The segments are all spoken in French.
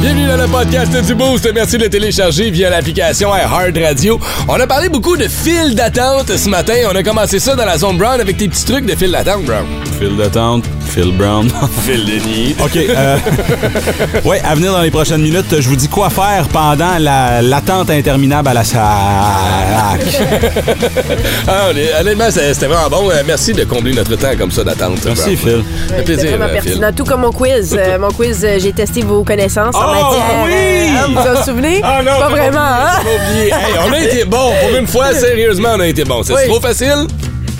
Bienvenue dans le podcast du Boost. Merci de le télécharger via l'application Hard Radio. On a parlé beaucoup de fil d'attente ce matin. On a commencé ça dans la zone Brown avec tes petits trucs de fil d'attente, Brown. Phil d'attente, Phil Brown. Phil Denis. OK. Euh, ouais, à venir dans les prochaines minutes, je vous dis quoi faire pendant la- l'attente interminable à la SAC. Ah, honnêtement, c'est- c'était vraiment bon. Euh, Merci de combler notre temps comme ça d'attente. Merci, Brown. Phil. C'est plaisir, vraiment euh, Phil. pertinent. Tout comme mon quiz. Euh, mon quiz, j'ai testé vos connaissances Oh, matière. oui! Ah, vous vous en souvenez? Ah non, Pas vraiment, hein? oublié, j'avais oublié. Hey, on a été bon. Pour une fois, sérieusement, on a été bon. C'est Oui. trop facile?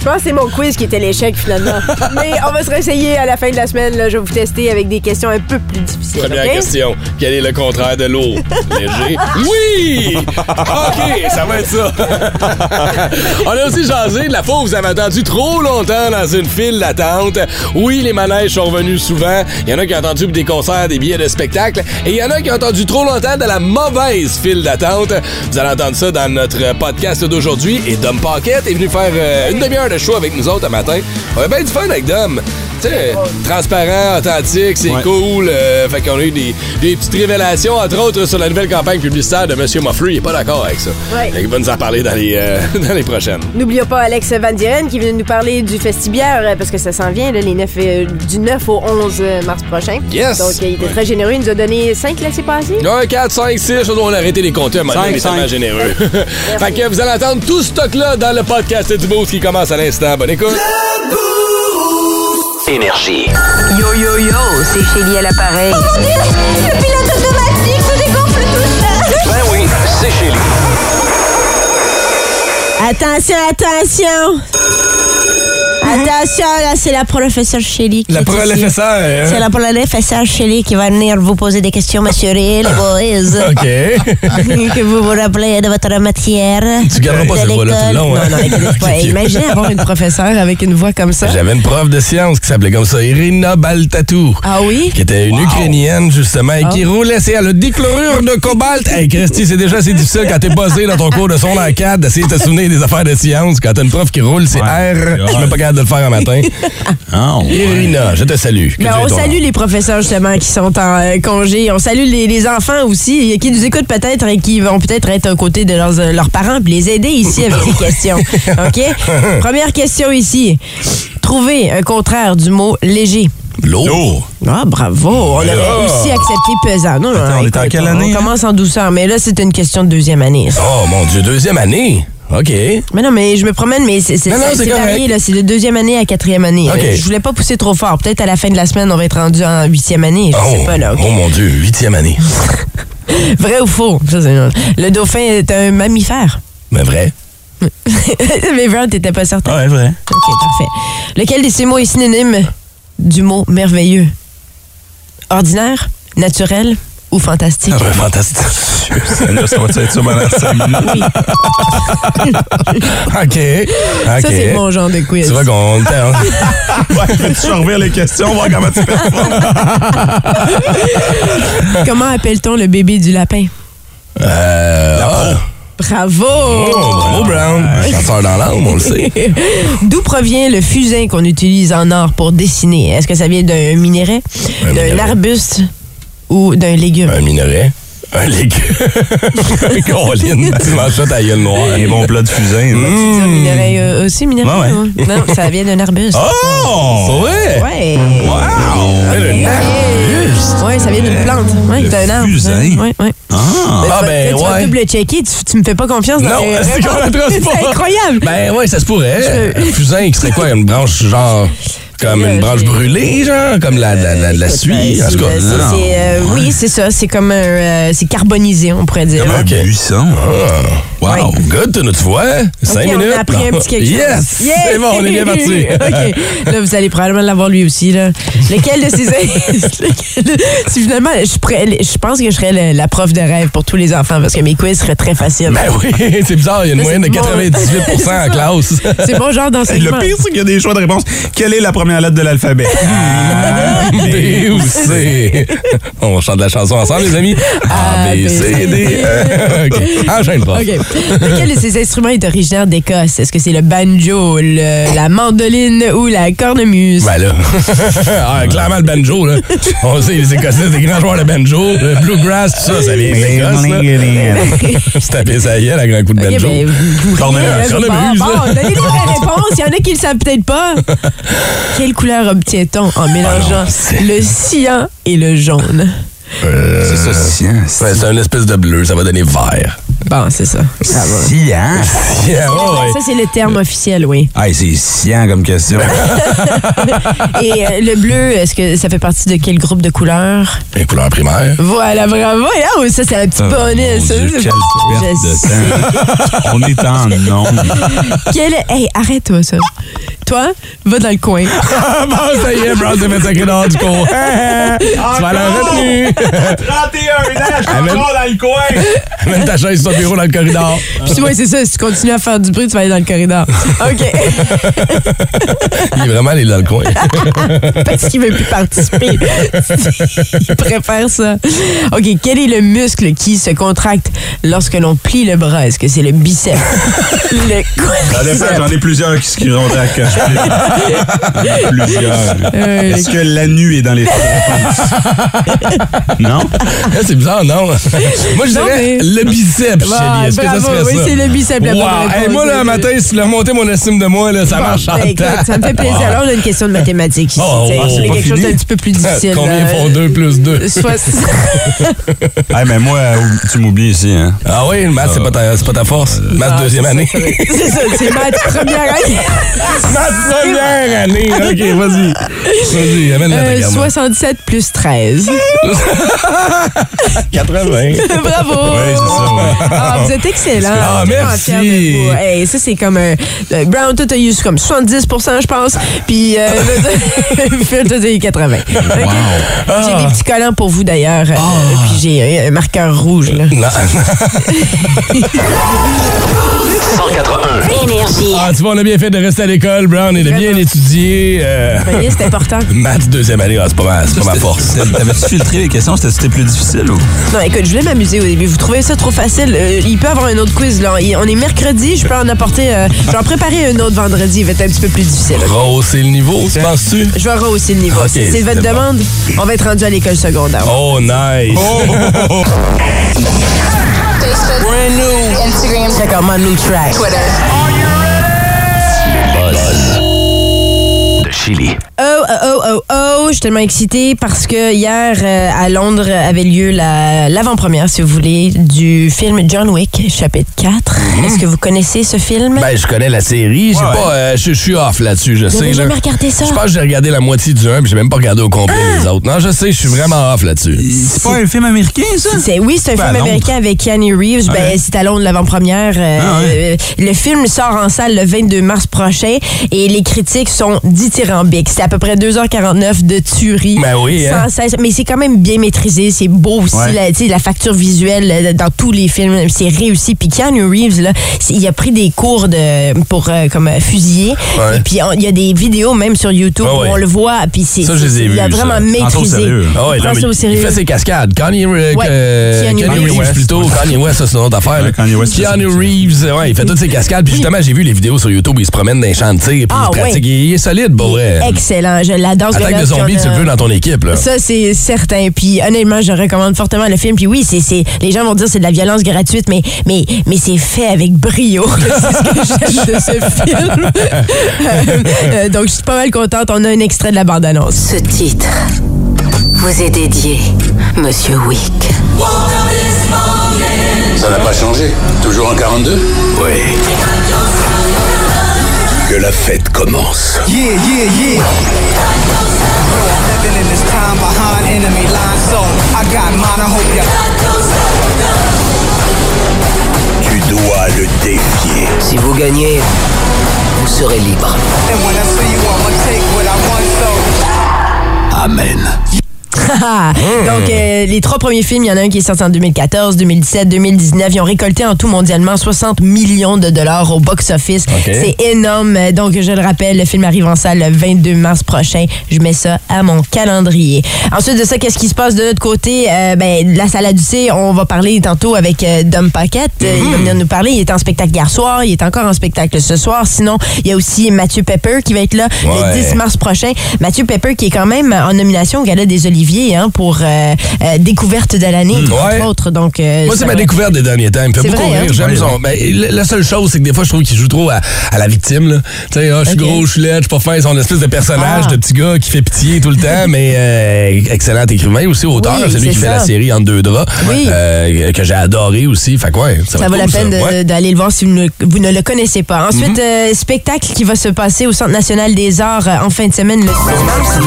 Je pense que c'est mon quiz qui était l'échec finalement. Mais on va se réessayer à la fin de la semaine. là. Je vais vous tester avec des questions un peu plus difficiles. Première question. Quel est le contraire de lourd? Léger? Oui! OK, ça va être ça. On a aussi jasé de la fois où vous avez attendu trop longtemps dans une file d'attente. Oui, les manèges sont revenus souvent. Il y en a qui ont attendu des concerts, des billets de spectacle. Et il y en a qui ont attendu trop longtemps dans la mauvaise file d'attente. Vous allez entendre ça dans notre podcast d'aujourd'hui. Et Dom Paquette est venu faire euh, une demi-heure de show avec nous autres un matin. On a bien du fun avec Dom. Tu sais, transparent, authentique, c'est Ouais. cool. Euh, fait qu'on a eu des, des petites révélations, entre autres, sur la nouvelle campagne publicitaire de M. Moffrey. Il est pas d'accord avec ça. Ouais. Fait qu'il va nous en parler dans les, euh, dans les prochaines. N'oublions pas Alex Van Dieren qui vient de nous parler du Festibière euh, parce que ça s'en vient là, les 9, euh, du 9 au 11 mars prochain. Yes! Donc il était Ouais. très généreux. Il nous a donné 5 laissés passer. 1, 4, 5, 6, on a arrêté les Cinq, mais tellement cinq. généreux. fait que vous allez entendre tout ce stock-là dans le podcast du Boost qui commence à l'instant. Bonne écoute. Énergie. Yo yo yo, c'est Chélie à l'appareil. Le pilote automatique se dégonfle tout seul. Ben oui, c'est chez lui. Attention, attention! Attention, là, c'est la professeure Shelly. qui La est ici. professeure. C'est la professeure Shelly qui va venir vous poser des questions, monsieur Ray, les boys. OK. que vous vous rappelez de votre matière. Tu garderas pas de cette voix-là tout le l'école. long, hein? Non, non, inquiétez pas. Ok. Imaginez avoir une professeure avec une voix comme ça. J'avais une prof de sciences qui s'appelait comme ça, Irina Baltatou. Ah oui? Qui était une Ukrainienne, justement, et qui roulait, c'est à la déchlorure de cobalt. Hey, Christy, c'est déjà assez difficile quand t'es buzzé dans ton cours de son en 4 d'essayer de te souvenir des affaires de sciences. Quand t'as une prof qui roule, c'est R. Je suis même pas capable de le faire un matin. Ah, ouais. Irina, je te salue. Ben, on salue les professeurs justement qui sont en euh, congé. On salue les, les enfants aussi euh, qui nous écoutent peut-être et qui vont peut-être être aux côtés de leurs, euh, leurs parents puis les aider ici avec ces questions. OK? Première question ici. Trouver un contraire du mot léger. L'eau. Ah, bravo. On aurait aussi accepté pesant. Non, on est en quelle année, On hein? commence en douceur, mais là, c'est une question de deuxième année. Oh, mon Dieu, deuxième année? OK. Mais non, mais je me promène, mais c'est varié, là. C'est de deuxième année à quatrième année. OK. Euh, Je voulais pas pousser trop fort. Peut-être à la fin de la semaine, on va être rendu en huitième année. Je Oh, sais pas, là. OK? oh mon Dieu, huitième année. Vrai ou faux? Ça, le dauphin est un mammifère. Mais vrai. mais Brown, t'étais pas certain? Ouais, vrai. OK, parfait. Lequel de ces mots est synonyme du mot merveilleux? Ordinaire, naturel ou fantastique? Ah, ben, fantastique. Ça va être ça pendant 5 minutes. OK. OK. Ça, c'est mon genre de quiz. Tu vois qu'on Ouais, peux-tu revenir les questions, voir comment tu performes? Comment appelle-t-on le bébé du lapin? Euh. ah. Bravo! Oh, bravo, Brown. Chasseur dans l'âme, on le sait. D'où provient le fusain qu'on utilise en art pour dessiner? Est-ce que ça vient d'un minerai, Un d'un arbuste ou d'un légume? Un minerai. Un légume. Caroline, tu manges ça ta gueule noire. Un bon plat de fusain. un minerai euh, aussi, minerai? Ouais, ouais. ouais. Non, ça vient d'un arbuste. Oh! C'est vrai? Ouais. Wow! Un arbuste? Ouais, ça vient d'une plante. Ouais, c'est un arbre. fusain? Ouais, ouais. Ah! Ah, ben, tu vas ouais. double checker, tu, tu me fais pas confiance dans Non, c'est qu'on. C'est incroyable. Ben ouais, ça se pourrait. Un fusain qui serait quoi? Une branche genre. Comme une branche brûlée, genre? Comme la, la, la, la Écoute, suie? ben, En tout cas, non. c'est, euh, Oui, c'est ça. C'est comme un. euh, c'est carbonisé, on pourrait dire. Comme un buisson. Wow! Ouais. Good, tu nous vois? Cinq minutes. On a appris un petit quelque chose. Yes! Yeah! C'est bon, on est bien parti. OK. Là, vous allez probablement l'avoir lui aussi. Là. Lequel de ces. lequel de- Si finalement, je, pourrais- je pense que je serais le- la prof de rêve pour tous les enfants parce que mes quiz seraient très faciles. Ben oui, c'est bizarre, il y a une moyenne de c'est bon. 98 en classe. C'est mon genre Le d'enseignement. pire, c'est qu'il y a des choix de réponse. Quelle est la première premières lettres de l'alphabet. B ou C? On chante la chanson ensemble, les amis. A, B, C, D. E. OK. Enchaîne pas. OK. Lequel de ces instruments est originaire d'Écosse? Est-ce que c'est le banjo, le- la mandoline ou la cornemuse? Ben là, ah, clairement le banjo, là. On sait, les Écossais, c'est des grands joueurs de banjo. Le bluegrass, tout ça, ça vient d'Écosse, là. Se taper sa gueule à grand coup de Ok, banjo. ben, vous- vous Cornemuse, riez, là, vous- cornemuse, Bon, là. bon, donnez des vraies réponses. Il y en a qui le savent peut-être pas. Quelle couleur obtient-on en mélangeant le cyan et le jaune? C'est ça. Ouais, c'est un espèce de bleu, ça va donner vert. Bon, c'est ça. Ça va. Ouais. Ça, c'est le terme officiel, oui. Hey, c'est science comme question. Et euh, le bleu, est-ce que ça fait partie de quel groupe de couleurs? Les couleurs primaires. Voilà, bravo. Oh, ça, c'est un petit Oh, bonus. mon ça, Dieu, c'est- quelle perte Je de sais. temps. On est en nombre. Quel... Hey, arrête-toi ça. Toi, va dans le coin. Ah bon, ça y est, Brown s'est fait sacrer dehors du cours. tu vas à la retenue. 31 ans, je suis encore dans le coin. Amène ta chaise sur ton bureau dans le corridor. Puis ouais, c'est ça. Si tu continues à faire du bruit, tu vas aller dans le corridor. OK. Il est vraiment allé dans le coin. Parce qu'il veut plus participer. Il préfère ça. OK. Quel est le muscle qui se contracte lorsque l'on plie le bras? Est-ce que c'est le biceps? le dépend, j'en ai plusieurs qui se la coche. Plusieurs. Euh, Est-ce que la nuit est dans les? Non? C'est bizarre, non? Moi, je dirais mais- le biceps, Ah. Est-ce que ça serait oui, ça? c'est le biceps, la Wow. Hey, moi, là, un matin, si tu l'as remonté mon estime de moi, là, ça Bon, marche en ben, temps. ça me fait plaisir. Alors, on a une question de mathématiques ici. Oh, C'est quelque chose d'un petit peu plus difficile. Combien là. font 2 plus 2? Soit- Hey, mais moi, euh, tu m'oublies ici, hein? Ah oui, le maths, c'est pas, ta- pas ta force. Maths Ah, deuxième c'est année. ça, C'est ça, c'est maths première année. Première année. OK, vas-y. Vas-y, amène la Euh, ta gamme. 77 plus 13. 80. Bravo! Oui, c'est ça, ouais. Ah, vous êtes excellent. Ah, merci. Hey, ça, c'est comme un. euh, Brown, toi, t'as eu comme 70% je pense. Puis, euh, Phil, t'as eu 80. OK? J'ai des petits collants pour vous, d'ailleurs. euh, Puis, j'ai un marqueur rouge, là. Non. 181. Énergie. Ah, tu vois, on a bien fait de rester à l'école, Brown, et de bien étudier. euh, c'est important. maths deuxième année, ah, c'est pas ma, c'est pas ma force. T'avais-tu filtré les questions? C'était plus difficile ou? Non, écoute, je voulais m'amuser au début. Vous trouvez ça trop facile? Euh, il peut y avoir un autre quiz, là. Il- On est mercredi, je peux en apporter. euh, je vais en préparer un autre vendredi. Il va être un petit peu plus difficile. Rehausser le niveau, tu penses-tu? Je vais rehausser le niveau. Ok, Si c'est votre bon. demande, on va être rendu à l'école secondaire. Oh, nice. Instagram. Check out my new track. Twitter. Chili. Oh, oh, oh, oh, oh, je suis tellement excitée parce que hier, euh, à Londres, avait lieu la- l'avant-première, si vous voulez, du film John Wick, chapitre 4. Est-ce que vous connaissez ce film? Ben, je connais la série. J'ai Ouais, pas, euh, je suis off là-dessus, je sais. là. jamais regardé ça? Je pense que j'ai regardé la moitié du 1, puis j'ai même pas regardé au complet Ah! les autres. Non, je sais, je suis vraiment off là-dessus. C'est pas un film américain, ça? C'est, oui, c'est un Ben, à film américain avec Keanu Reeves. Ben, Ouais. c'est à Londres l'avant-première. Euh, Ah ouais. euh, le film sort en salle le 22 mars prochain et les critiques sont dithyrambiques. C'est à peu près 2h49 de tuerie. Ben oui, hein. Sans cesse. Mais c'est quand même bien maîtrisé. C'est beau aussi. Ouais. La, facture visuelle euh, dans tous les films, c'est réussi. Puis Keanu Reeves, là, il a pris des cours de, pour euh, comme euh, fusiller. Ouais. Et puis il y a des vidéos même sur YouTube Ah ouais. où on le voit. Puis c'est, Ça, je les ai il a vraiment ça. Maîtrisé. Ah ouais, Il non, prend mais ça au il sérieux. fait ses cascades. Kanye, euh, Keanu Kanye Reeves. Plutôt. Kanye West, ça, c'est une autre affaire. là. Ouais, Kanye West, Keanu. Reeves, ouais, il fait toutes ses cascades. Puis justement, j'ai vu les vidéos sur YouTube où il se promène dans les tir, puis Ah, il pratique. ouais. Il est solide, pour vrai. Excellent. Je l'adore. ce Attaque de zombies, on tu a- le veux dans ton équipe, là. Ça, c'est certain. Puis honnêtement, je recommande fortement le film. Puis oui, c'est, c'est, les gens vont dire que c'est de la violence gratuite, mais, mais, mais c'est fait avec brio. c'est ce que j'aime de ce film. Euh, euh, donc, je suis pas mal contente. On a un extrait de la bande-annonce. Ce titre vous est dédié, Monsieur Wick. Ça n'a pas changé Toujours en 42 Oui. La fête commence. Yeah, yeah, yeah. Living in this time behind enemy lines, so I got mine. I hope ya. Tu dois le défier. Si vous gagnez, vous serez libre. And when I see you, I'ma take what I want, so. Amen. Donc, euh, les trois premiers films, il y en a un qui est sorti en 2014, 2017, 2019. Ils ont récolté en tout mondialement 60 millions de dollars au box-office. C'est énorme. Donc, je le rappelle, le film arrive en salle le 22 mars prochain. Je mets ça à mon calendrier. Ensuite de ça, qu'est-ce qui se passe de l'autre côté? Euh, ben, la salle à Ducé, on va parler tantôt avec euh, Dom Paquette. Euh, Il va venir nous parler. Il était en spectacle hier soir. Il est encore en spectacle ce soir. Sinon, il y a aussi Mathieu Pepper qui va être là Ouais. le 10 mars prochain. Mathieu Pepper qui est quand même en nomination au Gala des Oliviers hein, pour euh, euh, découverte de l'année, Ouais. entre autres. Donc, euh, Moi, c'est ma découverte des derniers temps. Il me fait beaucoup vrai, rire. hein? J'aime son. Ben, la la seule chose, c'est que des fois, je trouve qu'il joue trop à, à la victime. Tu sais, ah, je suis gros, je suis laid, je suis pas fin. Son espèce de personnage Ah. de petit gars qui fait pitié tout le temps, mais euh, excellent écrivain aussi, auteur. Oui, c'est lui qui fait la série En deux draps, Oui. euh, que j'ai adoré aussi. Fait que ouais, ça, Ça va vaut la peine Ouais. d'aller le voir si vous ne, vous ne le connaissez pas. Ensuite, Mhm. euh, spectacle qui va se passer au Centre national des arts en fin de semaine. Le 6 mars.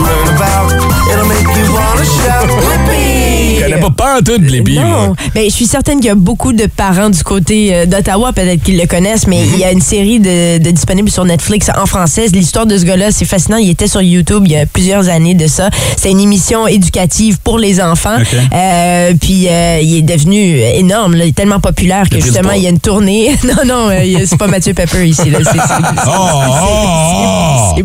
Je connais pas tout Blippi, Non, moi. ben, je suis certaine qu'il y a beaucoup de parents du côté euh, d'Ottawa, peut-être qu'ils le connaissent, mais il y a une série de, de disponible sur Netflix en française. L'histoire de ce gars-là, c'est fascinant. Il était sur YouTube il y a plusieurs années de ça. C'est une émission éducative pour les enfants. Euh, puis euh, il est devenu énorme. là. Il est tellement populaire que justement, il y a une tournée. non, non, euh, c'est pas Mathieu Pepper ici. Là. C'est, Oh, oh, oh.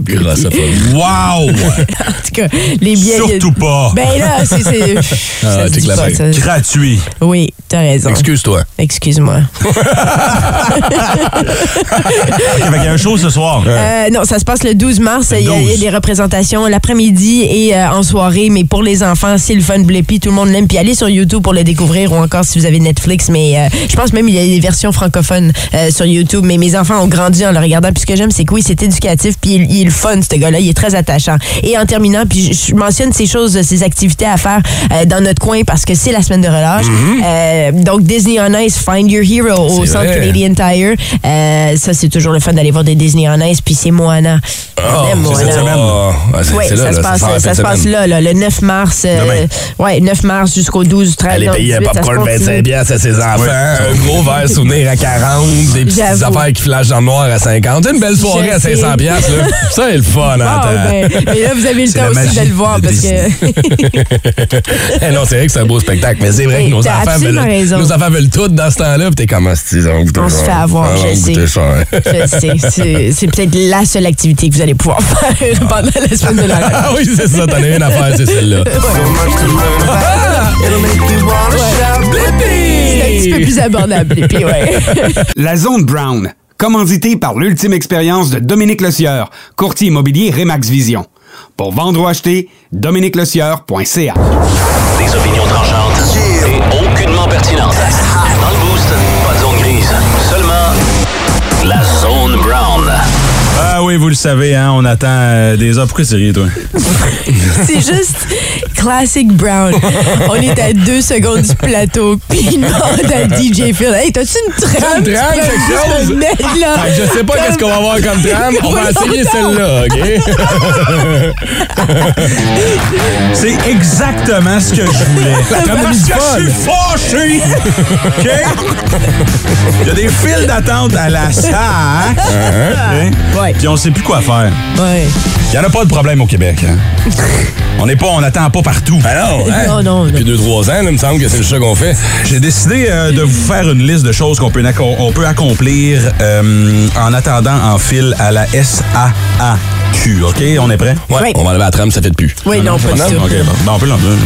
Wow! En tout cas, les billets. Surtout pas. Ben là, c'est. ça. Gratuit. Oui, t'as raison. Excuse-toi. Excuse-moi. Qu'il y a un show ce soir. Euh, non, ça se passe le 12 mars. Il y, a, il y a 12. des représentations l'après-midi et euh, en soirée, mais pour les enfants, c'est le fun Blippi, tout le monde l'aime. Puis allez sur YouTube pour le découvrir ou encore si vous avez Netflix. Mais euh, je pense même il y a des versions francophones euh, sur YouTube. Mais mes enfants ont grandi en le regardant. Puis ce que j'aime, c'est que oui, c'est éducatif. Puis il, il est le fun, ce gars-là. Il est très attachant. Et en terminant, puis je, je mentionne ces choses, ces activités à faire euh, dans notre coin parce que c'est la semaine de relâche. Euh, donc Disney on Ice, Find Your Hero au Centre vrai. Canadian Tire. Euh, ça, c'est toujours le fun d'aller voir des Disney on Ice. Puis c'est Moana. Oh, Moana. cette semaine. Ah, c'est- Oui, là, ça, là, se passe, ça se passe là, là, le 9 mars. euh, ouais, 9 mars jusqu'au 12, 13, Aller payer un 18, ça se popcorn continue. 25 piastres à ses enfants, un gros verre souvenir à 40, des petites affaires qui flashent dans le noir à 50. C'est une belle soirée Je à 500 sais. piastres, là. Ça, c'est le fun, hein, ben, mais là, vous avez le temps aussi de le voir parce que. Eh non, c'est vrai que c'est un beau spectacle, mais c'est vrai que nos enfants, absolument veulent, raison. nos enfants veulent tout dans ce temps-là, pis t'es comment si on se fait avoir, Ah, je sais. Je sais, c'est- peut-être la seule activité que vous allez pouvoir faire pendant la semaine de la Ah oui, c'est ça, t'en as une affaire, c'est celle-là. C'est un petit peu plus abordable, puis ouais. La Zone Brown, commanditée par l'ultime expérience de Dominique Lecieur, courtier immobilier Remax Vision. Pour vendre ou acheter, dominiquelecieur.ca. Des opinions tranchantes et aucunement pertinentes. Dans le boost, pas de zone grise, seulement la oui, vous le savez, hein, on attend euh, des heures. Pourquoi c'est rire, toi? C'est juste classic Brown. On est à deux secondes du plateau, puis il demande à DJ Phil Hey, t'as-tu une trame? Une trame, Tu quelque chose? mettre là? Je sais pas qu'est-ce qu'on va avoir comme trame. On va essayer celle-là, OK? C'est exactement ce que je voulais. La trame Parce que je suis fâché. OK? Il y a des files d'attente à la SAC. OK? Ouais. Puis on sait plus quoi faire. Ouais. Il n'y en a pas de problème au Québec. hein. On n'est pas, on n'attend pas partout. Ah non, hein? Non, non, non. Depuis 2-3 ans, là, il me semble que c'est le ça qu'on fait. J'ai décidé euh, de vous faire une liste de choses qu'on peut, acco- on peut accomplir euh, en attendant en file à la SAAQ. OK? On est prêt? Ouais, Oui. on va enlever la trame, ça fait de plus. Oui, non, pas du tout. OK, bon. Bon, on peut l'enlever.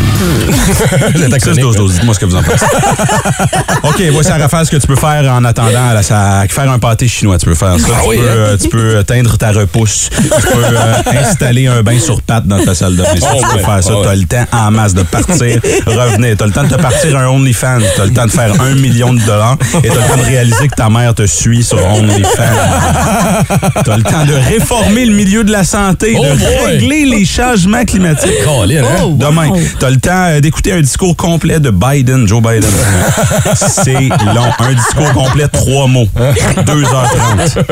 C'est ta 6 chronique, 12 là. 12 dites-moi ce que vous en pensez. OK, voici à rafale ce que tu peux faire en attendant à la SAAQ. Faire un pâté chinois, tu peux faire ça. Ah tu, oui, peux, hein? euh, tu peux teindre ta repousse. Tu peux euh, installer un bain sur pattes dans ta salle de bain. Ça, Oh, tu peux ouais. faire ça. Oh, ouais. T'as le temps en masse de partir, revenir. T'as le temps de te partir un OnlyFans. T'as le temps de faire un million de dollars. Et t'as le temps de réaliser que ta mère te suit sur OnlyFans. T'as le temps de réformer le milieu de la santé, Oh, de boy. régler les changements climatiques. Colin, hein? Oh, wow. Demain, t'as le temps euh, d'écouter un discours complet de Biden, Joe Biden. C'est long. Un discours complet, trois mots. 2h30.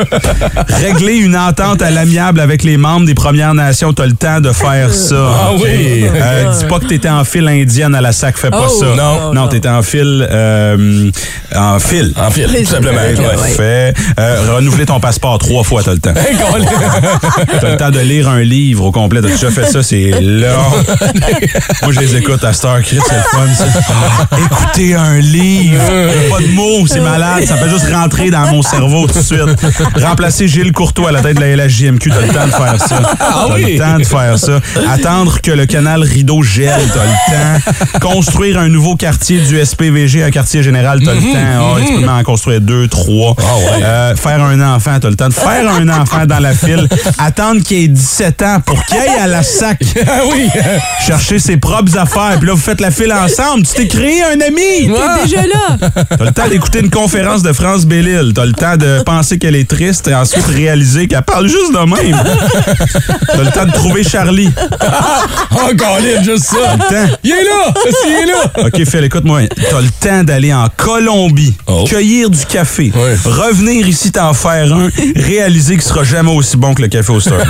Régler une entente à l'amiable avec les membres des Premières Nations, t'as le temps de faire ça. Ah oui. Euh, dis pas que t'étais en file indienne à la SAC, fais pas Oh, ça. non. Non, t'étais en file... euh, en file. En fil, tout simplement. Ouais. Euh, renouveler ton passeport trois fois, t'as le temps. Hey, le temps de lire un livre au complet. T'as déjà fait ça, c'est long. Moi, je les écoute à Star Crit, c'est le fun, ça. Ah, écouter un livre. Pas de mots, c'est malade. Ça fait juste rentrer dans mon cerveau tout de suite. Remplacer Gilles Courtois à la tête de la LHJMQ, t'as le temps de faire ça. Ah T'as le temps de faire ça. Attendre que le canal Rideau gèle, t'as le temps. Construire un nouveau quartier du SPVG, un quartier général, t'as le temps. Ah, tu peux en construire deux, trois. Euh, faire un enfant, t'as le temps de faire un enfant dans la file. Attendre qu'il ait 17 ans pour qu'il aille à la sac. Ah oui! Chercher ses propres affaires. Puis là, vous faites la file ensemble. Tu t'es créé un ami. T'es déjà là. T'as le temps d'écouter une conférence de France Bellil. T'as le temps de penser qu'elle est triste et ensuite réaliser qu'elle parle juste de même. T'as le temps de trouver Charlie. Oh, Colin, juste ça! T'as le temps. Il est là! Il est là! OK, Phil, écoute-moi. T'as le temps d'aller en Colombie, Oh. cueillir du café, revenir ici t'en faire un, réaliser qu'il sera jamais aussi bon que le café au Starbucks.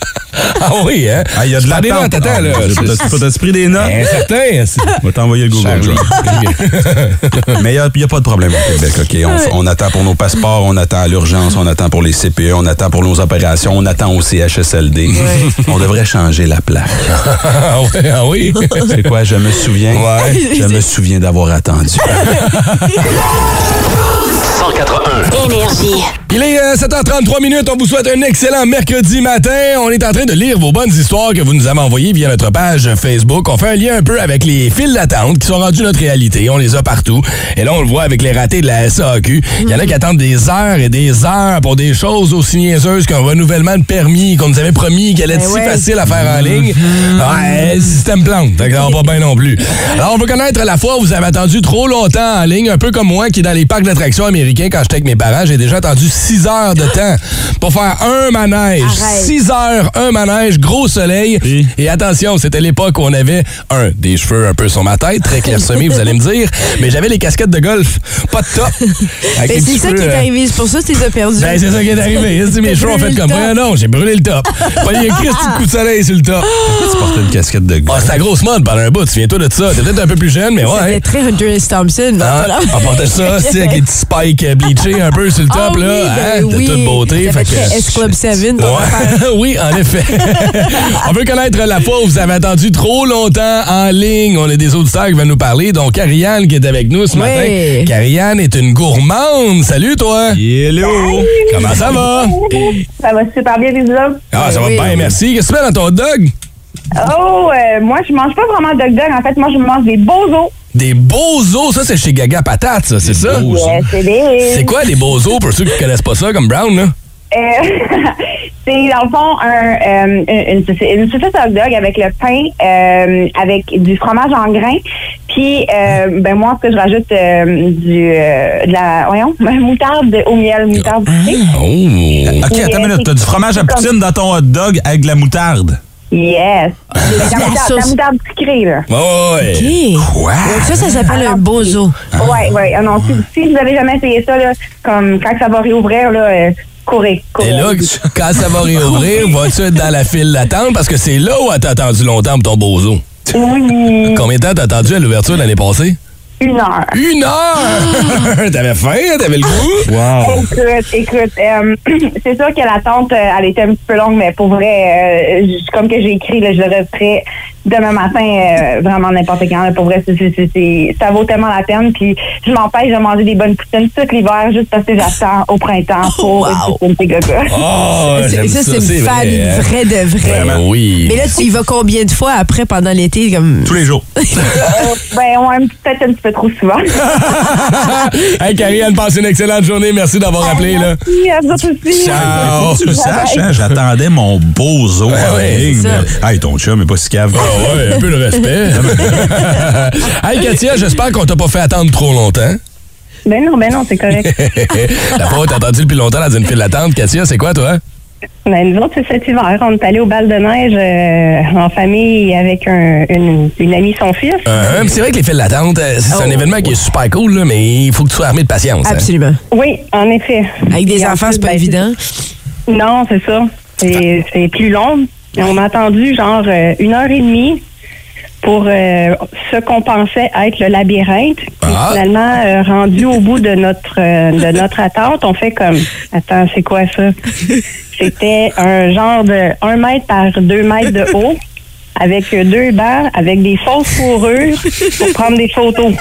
Ah oui, hein? Ah, il y a de la prends des notes, attends, là. T'as t'as-tu pris des notes? Ben, certain. c'est- On va t'envoyer le Google. Drive. Mais il n'y a, pas de problème au Québec, OK? On, on attend pour nos passeports, on attend à l'urgence, on attend pour les CPE, on attend pour nos opérations, on attend au CHSLD. On devrait changer la plaque. Ah oui, ah oui. C'est quoi, je me souviens? Ouais. Je me souviens d'avoir attendu. 181. Énergie. Il est euh, 7h33 minutes. On vous souhaite un excellent mercredi matin. On est en train de lire vos bonnes histoires que vous nous avez envoyées via notre page Facebook. On fait un lien un peu avec les files d'attente qui sont rendus notre réalité. On les a partout. Et là, on le voit avec les ratés de la SAQ. Il y en a qui attendent des heures et des heures pour des choses aussi niaiseuses qu'un renouvellement de permis qu'on nous avait promis qu'elle allait être Ben si ouais. facile à faire en ligne. Ouais, le système plante. Va pas bien non plus. Alors, on veut connaître la fois où vous avez attendu trop longtemps en ligne, un peu comme moi qui est dans les parcs d'attractions américains quand j'étais avec mes parents. J'ai déjà attendu 6 heures de temps pour faire un manège. Arrête. 6 heures, un manège, gros soleil. Et? Et attention, c'était l'époque où on avait, un, des cheveux un peu sur ma tête, très clairsemés, vous allez me dire, mais j'avais les casquettes de golf, pas de top. Ben, c'est ça cheveux, qui est euh, arrivé. C'est pour ça que tu les as perdus. ben, c'est ça qui est arrivé. Mes cheveux ont fait comme moi. Non, j'ai brûlé le top. Pas eu un Christy de coup de soleil sur le top. tu portais une casquette de Ah, gars. c'est la grosse mode pendant un bout. Tu viens-toi de ça. T'es peut-être un peu plus jeune, mais C'était ouais. très Hunter S. Thompson. mais Hein? On portait ça, tu sais, avec les petits spikes euh, bleachés un peu sur le top, Ah là. ben hein, de toute beauté. Fait Fait que- très S-Club 7. ton affaire. Ouais. oui, en effet. on veut connaître la fois où vous avez attendu trop longtemps en ligne. On a des auditeurs qui veulent nous parler. Donc, Ariane qui est avec nous ce matin. Ariane est une gourmande. Salut, toi. Hello! Comment ça va? Ça va super bien, les hommes? Ah, ça va Oui. bien, merci. Qu'est-ce que tu fais dans ton hot dog? Oh, euh, moi, je mange pas vraiment de dog. En fait, moi, je mange des beaux os. Des beaux os, ça c'est chez Gaga Patate, ça, c'est ça? Euh, c'est des... C'est quoi les beaux os pour ceux qui connaissent pas ça comme Brown, là? Euh, c'est dans le fond un, euh, une, une, saucisse- une saucisse hot dog avec le pain, euh, avec du fromage en grains. Puis, euh, ben moi, ce que je rajoute euh, du euh, de la, voyons, moutarde au miel, moutarde sucrée. Oh! OK, attends une minute. T'as du fromage à poutine dans ton hot dog avec de la moutarde? Yes. La, la moutarde, la moutarde sucrée, là. Ouais! OK. Quoi? Ça, ça s'appelle un bozo. Ouais, ouais. Ah non, si, si vous avez jamais essayé ça, là, comme quand ça va réouvrir, là, courez, courez. Et là, quand ça va réouvrir, vas-tu être dans la file d'attente? Parce que c'est là où t'as attendu longtemps pour ton bozo. Oui, Combien de temps t'as attendu à l'ouverture l'année passée? Une heure. Une heure! T'avais faim? T'avais le goût? Wow! Écoute, écoute, euh, c'est sûr que l'attente, euh, elle était un petit peu longue, mais pour vrai, euh, comme que j'ai écrit, là, je le referai demain matin, euh, vraiment n'importe quand. là. pour vrai, ça vaut tellement la peine. Puis je m'empêche de manger des bonnes poutines tout l'hiver juste parce que j'attends au printemps pour Wow. une poutine gaga. Oh, Ça, ça, c'est une fan, vrai, une hein? vraie de vraie. Ben oui. Mais là, tu y vas combien de fois après pendant l'été? Comme... Tous les jours. Euh, ben, ouais, un petit- peut-être un petit peu trop souvent. hey, Karianne, passe une excellente journée. Merci d'avoir appelé, là. Merci à vous aussi. Ciao. tu le saches, hein? J'attendais mon Ouais, en ouais, ligne. Hey, ton chum est pas si cave. Ah ouais, un peu de respect. hey, Katia, j'espère qu'on t'a pas fait attendre trop longtemps. Ben non, ben non, c'est correct. La fois où t'as attendu depuis longtemps dans une file d'attente, Katia, c'est quoi, toi? Ben, nous autres, c'est cet hiver. On est allé au bal de neige euh, en famille avec un- une, une amie, son fils. Euh, c'est vrai que les files d'attente, euh, c'est un Oh. événement qui est super cool, là, mais il faut que tu sois armé de patience. hein. Absolument. Oui, en effet. Avec des Et enfants, c'est pas ben, évident. Non, c'est ça. C'est plus long. On a attendu genre euh, une heure et demie pour euh, ce qu'on pensait être le labyrinthe. Ah. Finalement, euh, rendu au bout de notre euh, de notre attente, on fait comme attends, c'est quoi ça? C'était un genre de 1 mètre par 2 mètres de haut. Avec deux bancs, avec des fausses fourrures pour prendre des photos.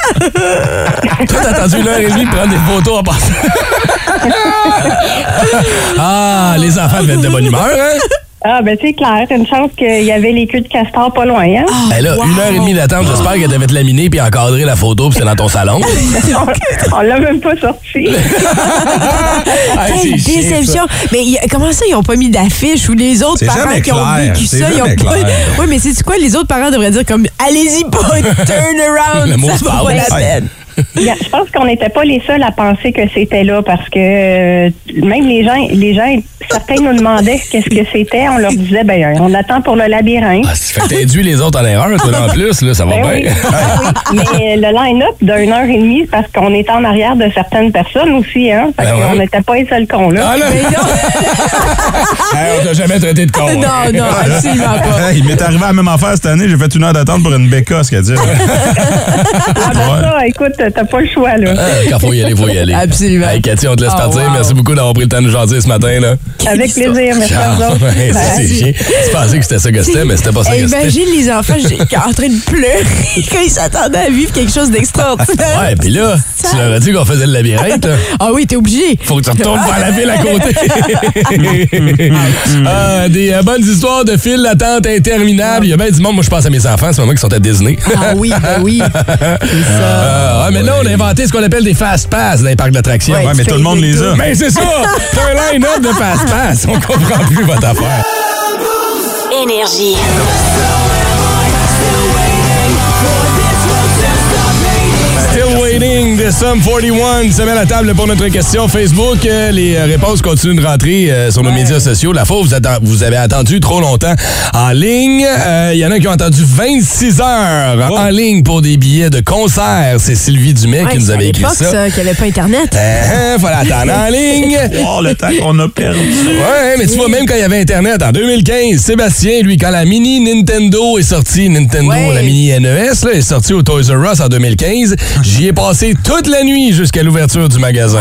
Toi, t'as attendu une heure et demie de prendre des photos en passant. ah, les enfants devaient être de bonne humeur, hein? Ah, ben c'est clair. Une chance qu'il y avait les queues de castor pas loin, hein? Ben là, une heure et demie d'attente, j'espère qu'elle devait te laminer puis encadrer la photo puis c'est dans ton salon. on on l'a même pas sorti. Ah, chiant, déception. Mais y comment ça, ils n'ont pas mis d'affiche ou les autres parents qui ont vécu ça, ils ont pas. Oui, mais c'est quoi? Les autres parents devraient dire comme allez-y pas, turn around. Ça vaut pas la peine. Je pense qu'on n'était pas les seuls à penser que c'était là parce que euh, même les gens, les gens, certains nous demandaient qu'est-ce que c'était. On leur disait, ben, on attend pour le labyrinthe. Ah, ça fait que t'induis les autres en erreur, toi, en plus, là, ça va Ben oui. bien. Mais le line-up d'une heure et demie, parce qu'on était en arrière de certaines personnes aussi, hein. Fait Ben qu'on ouais. n'était pas les seuls cons, là. Ah là, non, hey, on t'a jamais traité de con. hein. non, non, absolument pas. Hey, il m'est arrivé la même affaire cette année. J'ai fait une heure d'attente pour une bécasse, qu'elle dit. Ah, ben ça, écoute, t'as pas le choix, là. Ah, Quand faut y aller, faut y aller. Absolument. Hey, Cathy, on te laisse Oh, partir. wow. Merci beaucoup d'avoir pris le temps de nous jaser ce matin. Là. Avec plaisir, merci à vous Ah, autres. c'est chiant. Tu pensais que c'était ça que c'était, mais c'était pas ça que c'était. imagine les enfants en train de pleurer quand ils s'attendaient à vivre quelque chose d'extraordinaire. Ouais, puis là, tu leur as dit qu'on faisait le labyrinthe. là. Ah oui, t'es obligé. Faut que tu retournes vers la ville à côté. Ah, des euh, bonnes histoires de files d'attente interminables. Il y a bien du monde, moi je pense à mes enfants, c'est moi qui sont à Disney. Ah oui, ben oui. C'est ça. Ah, ouais, mais là, on a inventé ce qu'on appelle des fast pass dans les parcs d'attractions. Ouais, Ouais, mais tout le monde les a. Mais c'est ça! C'est un line-up de fast pass. On comprend plus votre affaire. Énergie. De Sum 41 se met à la table pour notre question Facebook. Euh, Les euh, réponses continuent de rentrer euh, sur nos médias sociaux. La fois, vous, avez attendu trop longtemps en ligne. Euh, Il y en a qui ont attendu 26 heures en ligne pour des billets de concert. C'est Sylvie Dumais Ouais, qui nous avait écrit ça. ça, qu'il n'y avait pas Internet. Euh, fallait attendre en ligne. Oh, le temps qu'on a perdu. Ouais, mais tu vois, même quand il y avait Internet en 2015, Sébastien, lui, quand la mini Nintendo est sortie, Nintendo, Ouais. la mini NES, là, est sortie au Toys R Us en 2015, j'y ai passé toute la nuit jusqu'à l'ouverture du magasin.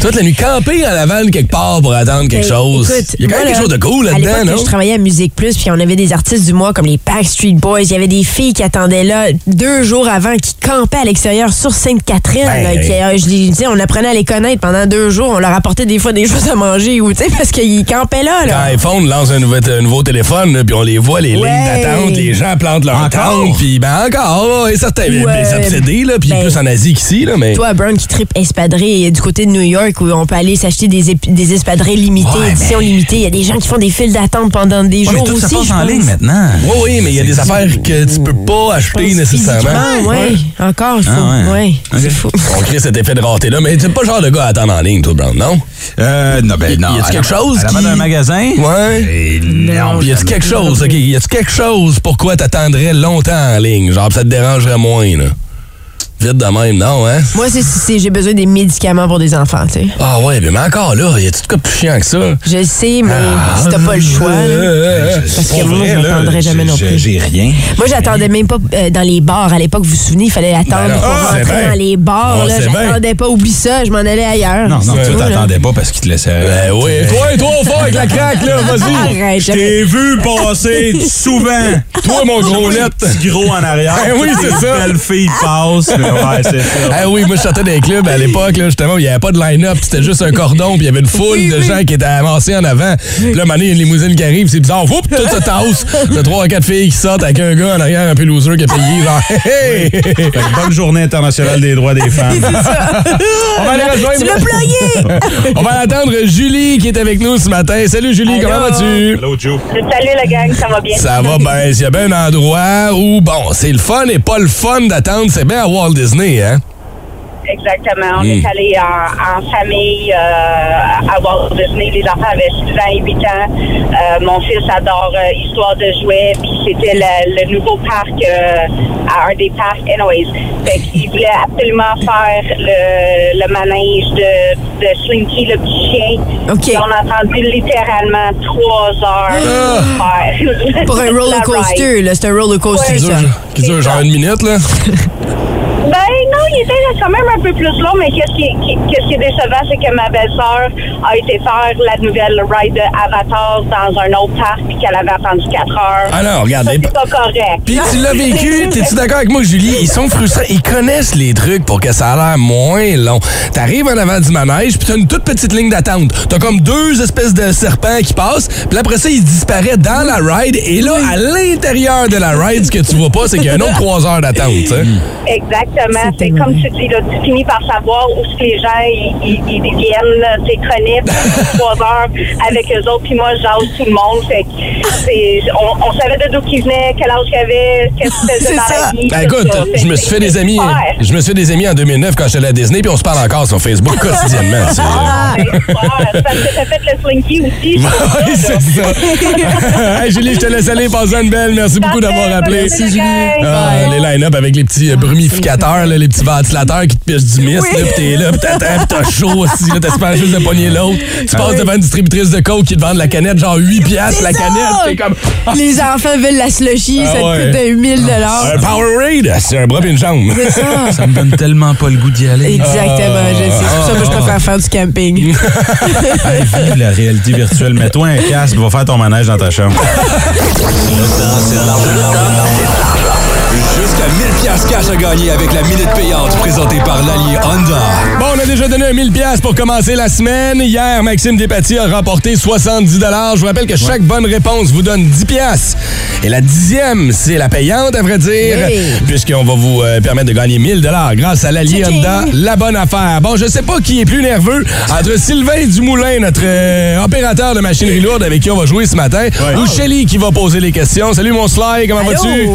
Toute la nuit, en avant de quelque part pour attendre quelque Ben, chose. écoute, il y a quand même quelque chose de cool À là-dedans, non? je travaillais à Musique Plus, puis on avait des artistes du mois comme les Backstreet Boys. Il y avait des filles qui attendaient là deux jours avant, qui campaient à l'extérieur sur Sainte-Catherine. Ben, qui, euh, je les- tu sais, on apprenait à les connaître pendant deux jours. On leur apportait des fois des choses à manger, ou, tu sais, parce qu'ils campaient là. Quand iPhone lance un nouveau, un nouveau téléphone, puis on les voit, les Ouais. lignes d'attente, les gens plantent leur Encore? tente, puis ben encore, ouais, certains Ouais. des obsédés, là, puis Ben, plus en Asie qu'ici, là, mais... Toi, Brown, qui tripe espadrille du côté de New York, où on peut aller s'acheter des, ép- des espadrilles limitées, Ouais, édition limitée. Il y a des gens qui font des files d'attente pendant des Ouais, mais jours tout aussi. ça passe en ligne maintenant. Oui, oui, mais il y a des affaires que tu peux pas acheter nécessairement. Oui, encore, il faut. Ah ouais. c'est fou. On crée cet effet de rareté-là, mais t'es pas le genre de gars à attendre en ligne, toi, Brown, non? Euh, non, ben Y- non. y a-tu quelque chose À qui- magasin? Ouais. Non. Y a-tu quelque chose, OK? Y a-tu quelque chose pourquoi t'attendrais longtemps en ligne? Genre, ça te dérangerait moins, là? Vite de même, non, hein? Moi, c'est si j'ai besoin des médicaments pour des enfants, tu sais. Ah ouais, mais encore là, y a-tu de quoi de plus chiant que ça? Je le sais, mais Ah. si t'as pas le choix. là. Euh, Parce que moi, je n'attendrai jamais non plus. J'ai rien. Moi, j'attendais même pas euh, dans les bars. À l'époque, vous vous souvenez, il fallait attendre Ben non, pour c'est rentrer bien. dans les bars. Bien. J'attendais pas, oublie ça, je m'en allais ailleurs. Non, non, tu tout, t'attendais pas parce qu'il te laissait. Ben oui, toi, toi, fort avec la craque, là, vas-y! Arrête, Je t'ai vu passer souvent. Toi, mon gros net! Gros en arrière. Ben oui, c'est ça. belles filles passent. Ouais, c'est ça. Ah oui, moi je sortais des clubs à l'époque, là, justement, il n'y avait pas de line-up, c'était juste un cordon, puis il y avait une foule Oui, de oui. gens qui étaient amassés en avant. Puis là, il y a une limousine qui arrive, c'est bizarre, whoop, tout se tasse. T'as trois ou quatre filles qui sortent avec un gars en arrière un peu loser qui a payé, genre, hey, hey. Fait que bonne journée internationale des droits des femmes. On va aller rejoindre. Tu! On va attendre Julie qui est avec nous ce matin. Salut Julie, comment vas-tu? Hello, Joe. Salut la gang, ça va bien? Ça va bien. S'il y a bien un endroit où, bon, c'est le fun et pas le fun d'attendre, c'est bien à Walt Disney, hein? Exactement. On Hmm. est allé en, en famille euh, à Walt Disney. Les enfants avaient 6 ans et 8 ans. Euh, mon fils adore euh, Histoire de jouets. Puis c'était le, le nouveau parc, euh, à un des parcs Anyways. Fait qu'il voulait absolument faire le, le manège de, de Slinky, le petit chien. OK. On a attendu littéralement trois heures pour faire Pour un roller coaster, là. C'est un roller coaster, Ouais. ça. Qui dure genre une minute, là? Non, il était quand même un peu plus long, mais qu'est-ce qui, qui- qu'est-ce qui est décevant, c'est que ma belle-sœur a été faire la nouvelle ride de Avatar dans un autre parc puis qu'elle avait attendu 4 heures. Ah non, regarde, Ça, les- c'est pas correct. Puis tu l'as vécu, t'es-tu d'accord avec moi, Julie? Ils sont frustrants, ils connaissent les trucs pour que ça a l'air moins long. T'arrives en avant du manège, puis t'as une toute petite ligne d'attente. T'as comme deux espèces de serpents qui passent, puis après ça, ils disparaissent dans la ride, et là, à l'intérieur de la ride, ce que tu vois pas, c'est qu'il y a un autre trois heures d'attente. Exactement. C'est comme tu dis, là, tu finis par savoir où que les gens ils, ils- ils viennent, là, tu connais, trois heures avec eux autres, puis moi, j'ose tout le monde. Fait que on, on savait de d'où qu'ils venaient, quel âge qu'ils avaient, qu'est-ce qu'ils faisaient C'est dans ça. la vie. Ben, écoute, ça. je me suis fait des amis, super. je me suis fait des amis en 2009 quand j'étais à Disney, puis on se parle encore sur Facebook quotidiennement. c'est- Ah, c'est. C'est parce que t'as fait le Slinky aussi. Oui, c'est ça. hey, Julie, je te laisse aller. Passe une belle. Merci beaucoup d'avoir appelé. merci, Julie. Ah, les line-up avec les petits euh, brumificateurs, là, les petits ventilateurs qui te pichent du mist. là, Puis t'es là, puis t'attends, puis t'as chaud aussi. là, T'espères juste de pogner l'autre. Tu passes devant une distributrice de coke qui te vend de la canette, genre 8 piastres la ça! canette. T'es comme... Les enfants veulent la slushy, Ah ça ouais. te coûte un 1000 Un Powerade, c'est un bras et une jambe. C'est ça. Ça me donne tellement pas le goût d'y aller. Exactement, je sais. C'est pour ça que je préfère faire du camping. Hey, vive la réalité virtuelle. Mets-toi un casque, va faire ton manège dans ta chambre. Jusqu'à 1000 piastres cash à gagner avec la minute payante présentée par l'Allier Honda. Bon, on a déjà donné un 1000 pièces pour commencer la semaine. Hier, Maxime Despatie a remporté 70 Je vous rappelle que chaque bonne réponse vous donne 10 pièces. Et la dixième, c'est la payante, à vrai dire, Oui. puisqu'on va vous euh, permettre de gagner 1000 grâce à Tching. Honda. La bonne affaire. Bon, je sais pas qui est plus nerveux entre Sylvain Dumoulin, notre euh, opérateur de machinerie lourde avec qui on va jouer ce matin, ou Shelly qui va poser les questions. Salut mon Sly, comment vas-tu?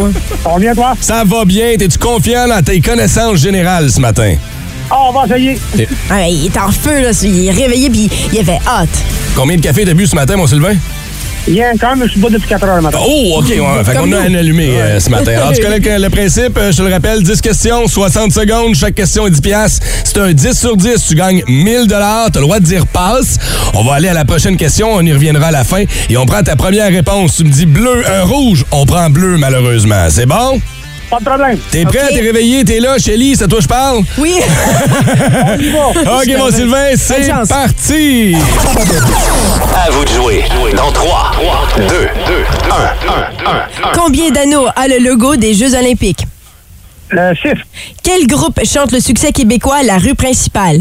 On vient, toi? Ça va bien? T'es-tu confiant dans tes connaissances générales ce matin? Ah, on va essayer. Ah, il est en feu, là. Il est réveillé, puis il avait hâte. Combien de café t'as bu ce matin, mon Sylvain? Il y a quand même, je suis pas depuis 4 heures le matin. Oh, OK. Ouais, fait qu'on a un allumé euh, ce matin. Alors, tu connais le, le principe, euh, je te le rappelle, 10 questions, 60 secondes, chaque question est 10 piastres. C'est un 10 sur 10, tu gagnes 1000 T'as le droit de dire passe. On va aller à la prochaine question, on y reviendra à la fin. Et on prend ta première réponse. Tu me dis bleu, un rouge, on prend bleu, malheureusement. C'est bon? Pas de problème. T'es prêt, t'es réveillé, t'es là, Shelly, c'est à toi que je parle? Oui. OK, mon Sylvain, c'est parti! À vous de jouer. Dans 3, 2, 2, 1, 1, 1. Combien d'anneaux a le logo des Jeux Olympiques? Euh, chiffre, Quel groupe chante le succès québécois La rue principale?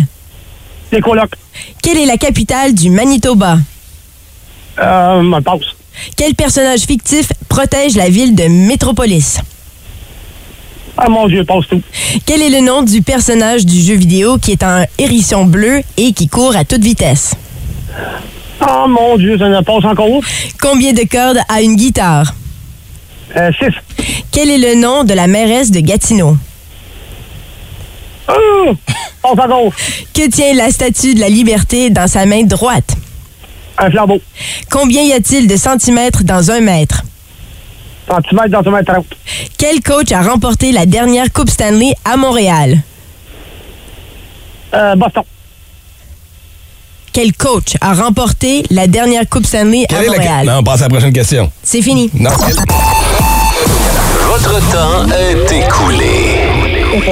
les colocs. Quelle est la capitale du Manitoba? Euh, passe. Quel personnage fictif protège la ville de Métropolis? Ah, mon Dieu, passe tout. Quel est le nom du personnage du jeu vidéo qui est un hérisson bleu et qui court à toute vitesse? Ah, mon Dieu, ça ne passe encore. Combien de cordes a une guitare? Euh, chiffre. Quel est le nom de la mairesse de Gatineau? Euh, passe encore. Que tient la statue de la liberté dans sa main droite? Un flambeau. Combien y a-t-il de centimètres dans un mètre? Centimètre dans un mètre trente. Quel coach a remporté la dernière Coupe Stanley à Montréal? Euh, Boston. Quel coach a remporté la dernière Coupe Stanley Quelle à est la- Montréal? Non, on passe à la prochaine question. C'est fini. Non. Votre temps est écoulé.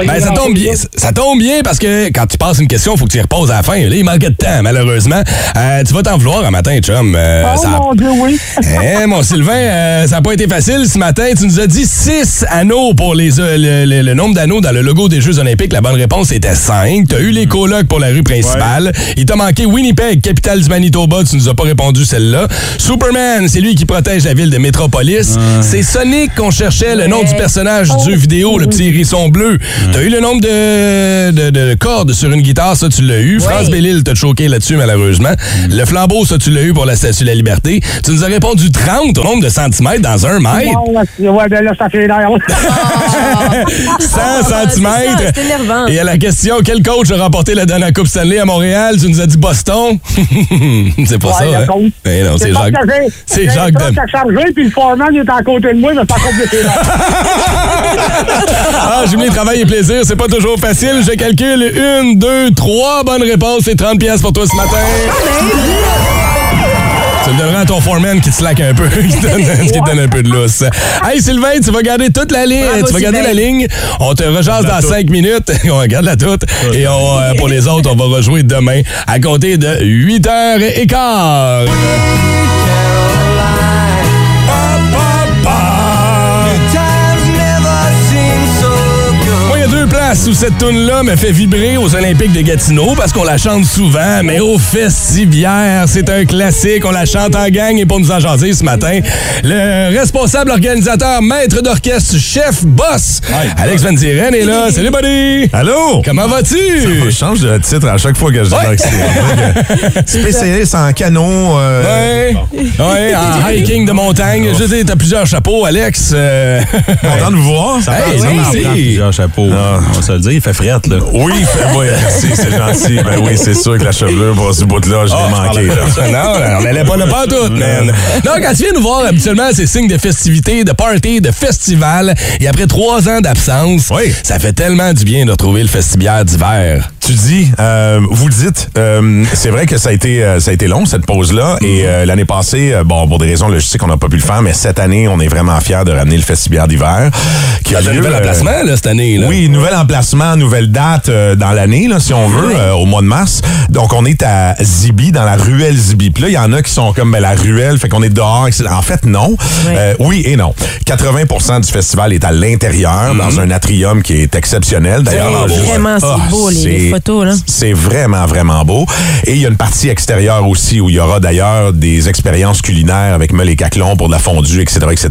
Ben, ça tombe bien. Ça tombe bien parce que quand tu passes une question, il faut que tu y reposes à la fin. Là, il manque de temps, malheureusement. Euh, tu vas t'en vouloir un matin, chum. Euh, Oh, ça a- mon Dieu, oui. Hein, mon Sylvain, euh, ça n'a pas été facile ce matin. Tu nous as dit 6 anneaux pour les, euh, le, le- le nombre d'anneaux dans le logo des Jeux olympiques. La bonne réponse était 5. Tu as eu les colocs pour la rue principale. Il t'a manqué Winnipeg, capitale du Manitoba. Tu nous as pas répondu celle-là. Superman, c'est lui qui protège la ville de Métropolis. C'est Sonic qu'on cherchait, le nom du personnage du jeu vidéo, le petit hérisson bleu. Tu as eu le nombre de, de- de cordes sur une guitare, ça tu l'as eu. France Bellil t'a choqué là-dessus, malheureusement. Le flambeau, ça tu l'as eu pour la Statue de la Liberté. Tu nous as répondu 30 au nombre de centimètres dans un mètre. C'est- ouais, ben là, ça fait. 100 Ah, cm. c'est énervant. Et à la question, quel coach a remporté la dernière Coupe Stanley à Montréal? Tu nous as dit Boston. c'est pas Ouais, ça, hein? coach. Ben non, c'est Jacques. que j'ai- C'est j'ai Jacques Dem. à charger, puis le foreman, est à côté de moi, mais c'est pas compliqué. Ah, Jumelé, travail et plaisir, c'est pas toujours facile. Je calcule une, deux, trois bonnes réponses. C'est 30 pièces pour toi ce matin. Tu le donneras à ton foreman qui te slack un peu, qui te donne, qui te donne un peu de lousse. Hey Sylvain, tu vas garder toute la ligne. Bravo, tu vas garder Sylvain. la ligne. On te rejase dans 5 minutes. On regarde la toute. Et on, euh, pour les autres, on va rejouer demain à compter de 8h15. Places où cette tune-là me fait vibrer aux Olympiques de Gatineau parce qu'on la chante souvent, mais au Festivière, c'est un classique. On la chante en gang et pour nous en jaser ce matin, le responsable organisateur, maître d'orchestre, chef, boss, Alex Van Zieren est là. Salut, buddy! Allô? Comment vas-tu? Je change de titre à chaque fois que je Ouais. débarque. Spécialiste en canot. euh, Ouais, ouais, en hiking de montagne. Je sais, t'as plusieurs chapeaux, Alex. Euh, Content de vous voir. Ça Hey, oui, prend plusieurs chapeaux. Va se le dire, il fait frette, là. Oui, fait- merci, c'est gentil. Ben oui, c'est sûr que la chevelure pour ce bout-là, je l'ai Ah, manqué. là. non, on n'allait pas là pas tout, man. Non, quand tu viens nous voir, habituellement, c'est signe de festivité, de party, de festival. Et après trois ans d'absence, Oui. ça fait tellement du bien de retrouver le festivière d'hiver. Tu dis, euh, vous le dites, euh, c'est vrai que ça a été euh, ça a été long cette pause-là et euh, l'année passée, bon pour des raisons logistiques on n'a pas pu le faire, mais cette année on est vraiment fiers de ramener le festival d'hiver. Qui a un lieu, nouvel emplacement, là, cette année. Là. Oui, nouvel emplacement, nouvelle date euh, dans l'année, là, si on veut, euh, au mois de mars. Donc, on est à Zibi, dans la ruelle Zibi. Puis là, il y en a qui sont comme ben, la ruelle, fait qu'on est dehors. etc. En fait, non. Euh, oui et non. 80% du festival est à l'intérieur, dans un atrium qui est exceptionnel. D'ailleurs, juste- Vraiment, c'est Ah, beau, les, les photos, là. c'est vraiment, vraiment beau. Et il y a une partie extérieure aussi où il y aura d'ailleurs des expériences culinaires avec Meul et Caclon pour de la fondue, etc., etc.